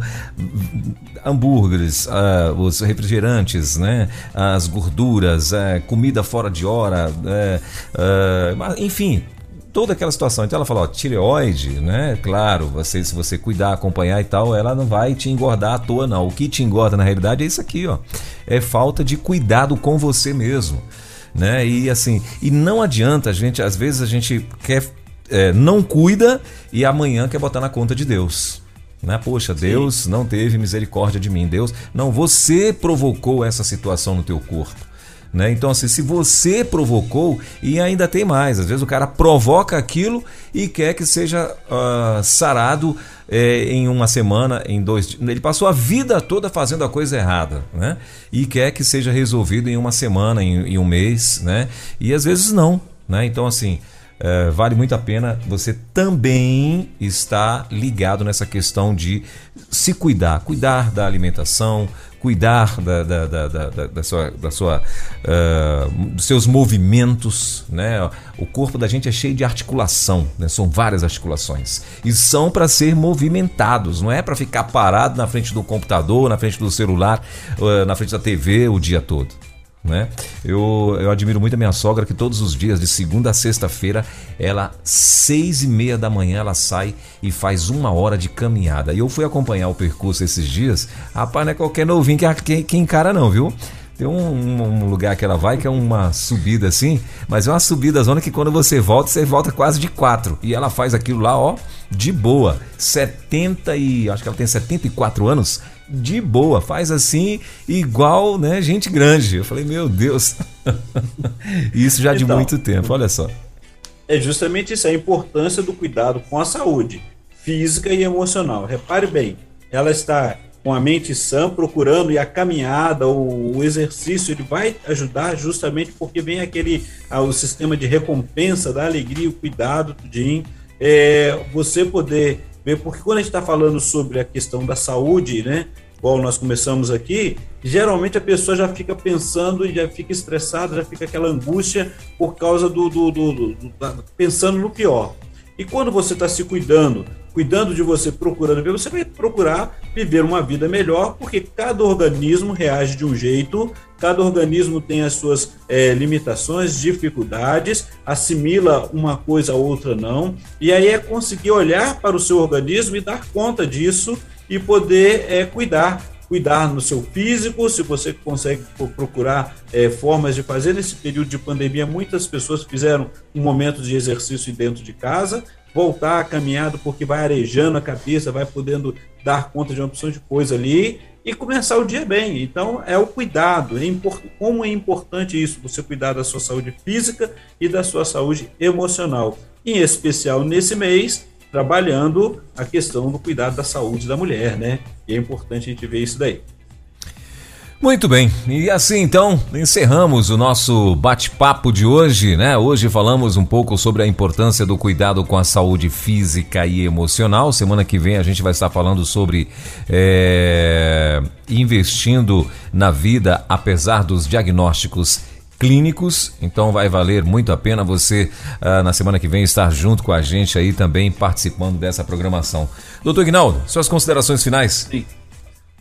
hambúrgueres, uh, os refrigerantes, né, as gorduras, uh, comida fora de hora, uh, enfim, toda aquela situação. Então ela falou, ó, tireoide, né? Claro, você, se você cuidar, acompanhar e tal, ela não vai te engordar à toa, não. O que te engorda na realidade é isso aqui, ó. É falta de cuidado com você mesmo. Né? E assim, e não adianta a gente, às vezes a gente quer é, não cuida e amanhã quer botar na conta de Deus. Né? Poxa, Deus Sim. não teve misericórdia de mim. Deus, não, você provocou essa situação no teu corpo. Né? Então, assim, se você provocou, e ainda tem mais, às vezes o cara provoca aquilo e quer que seja uh, sarado é, em uma semana, em dois. Ele passou a vida toda fazendo a coisa errada, né? E quer que seja resolvido em uma semana, em, em um mês, né? E às vezes não, né? Então, assim, é, vale muito a pena você também estar ligado nessa questão de se cuidar, cuidar da alimentação, cuidar da, da, da, da, da sua, da sua uh, dos seus movimentos, né? O corpo da gente é cheio de articulação, né? São várias articulações e são para ser movimentados, não é para ficar parado na frente do computador, na frente do celular, uh, na frente da TV o dia todo né? Eu, eu admiro muito a minha sogra que todos os dias, de segunda a sexta-feira, ela, seis e meia da manhã, ela sai e faz uma hora de caminhada. E eu fui acompanhar o percurso esses dias. Rapaz, não é qualquer novinho que, que, que encara, não, viu? Tem um, um, lugar que ela vai que é uma subida assim, mas é uma subida zona que quando você volta, você volta quase de quatro. E ela faz aquilo lá, ó, de boa. 70 e. Acho que ela tem 74 anos de boa, faz assim, igual, né, gente grande. Eu falei, meu Deus. isso já de então, muito tempo, olha só. É justamente isso, a importância do cuidado com a saúde física e emocional. Repare bem, ela está com a mente sã, procurando e a caminhada, o, exercício, ele vai ajudar justamente porque vem aquele ah, o sistema de recompensa da alegria, o cuidado, tudinho. É, você poder porque quando a gente está falando sobre a questão da saúde, né, qual nós começamos aqui, geralmente a pessoa já fica pensando e já fica estressada, já fica aquela angústia por causa do, do, do, do pensando no pior. E quando você está se cuidando, cuidando de você, procurando ver, você vai procurar viver uma vida melhor, porque cada organismo reage de um jeito, cada organismo tem as suas é, limitações, dificuldades, assimila uma coisa a outra não, e aí é conseguir olhar para o seu organismo e dar conta disso e poder é, cuidar cuidar no seu físico, se você consegue procurar é, formas de fazer. Nesse período de pandemia, muitas pessoas fizeram um momento de exercício dentro de casa, voltar a porque vai arejando a cabeça, vai podendo dar conta de uma opção de coisa ali e começar o dia bem. Então, é o cuidado. É. Como é importante isso, você cuidar da sua saúde física e da sua saúde emocional. Em especial nesse mês, trabalhando a questão do cuidado da saúde da mulher, né? E é importante a gente ver isso daí. Muito bem, e assim então encerramos o nosso bate-papo de hoje, né? Hoje falamos um pouco sobre a importância do cuidado com a saúde física e emocional. Semana que vem a gente vai estar falando sobre é, investindo na vida apesar dos diagnósticos clínicos, então vai valer muito a pena você uh, na semana que vem estar junto com a gente aí também participando dessa programação. Doutor Ignaldo, suas considerações finais? Sim.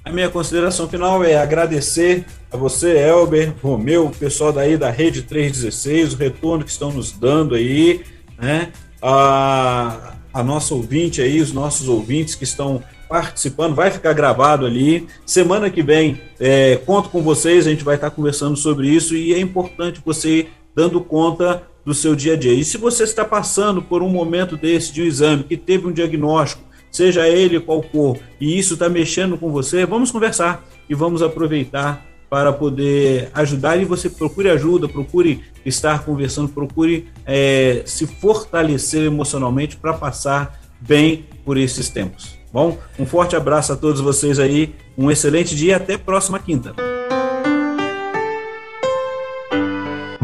A minha consideração final é agradecer a você, Elber, Romeu, o pessoal daí da Rede 316, o retorno que estão nos dando aí, né? A, a nossa ouvinte aí, os nossos ouvintes que estão participando, vai ficar gravado ali. Semana que vem, é, conto com vocês, a gente vai estar conversando sobre isso e é importante você dando conta do seu dia a dia. E se você está passando por um momento desse de um exame, que teve um diagnóstico, seja ele qual for, e isso está mexendo com você, vamos conversar e vamos aproveitar para poder ajudar e você procure ajuda, procure estar conversando, procure é, se fortalecer emocionalmente para passar bem por esses tempos. Bom, um forte abraço a todos vocês aí, um excelente dia e até próxima quinta.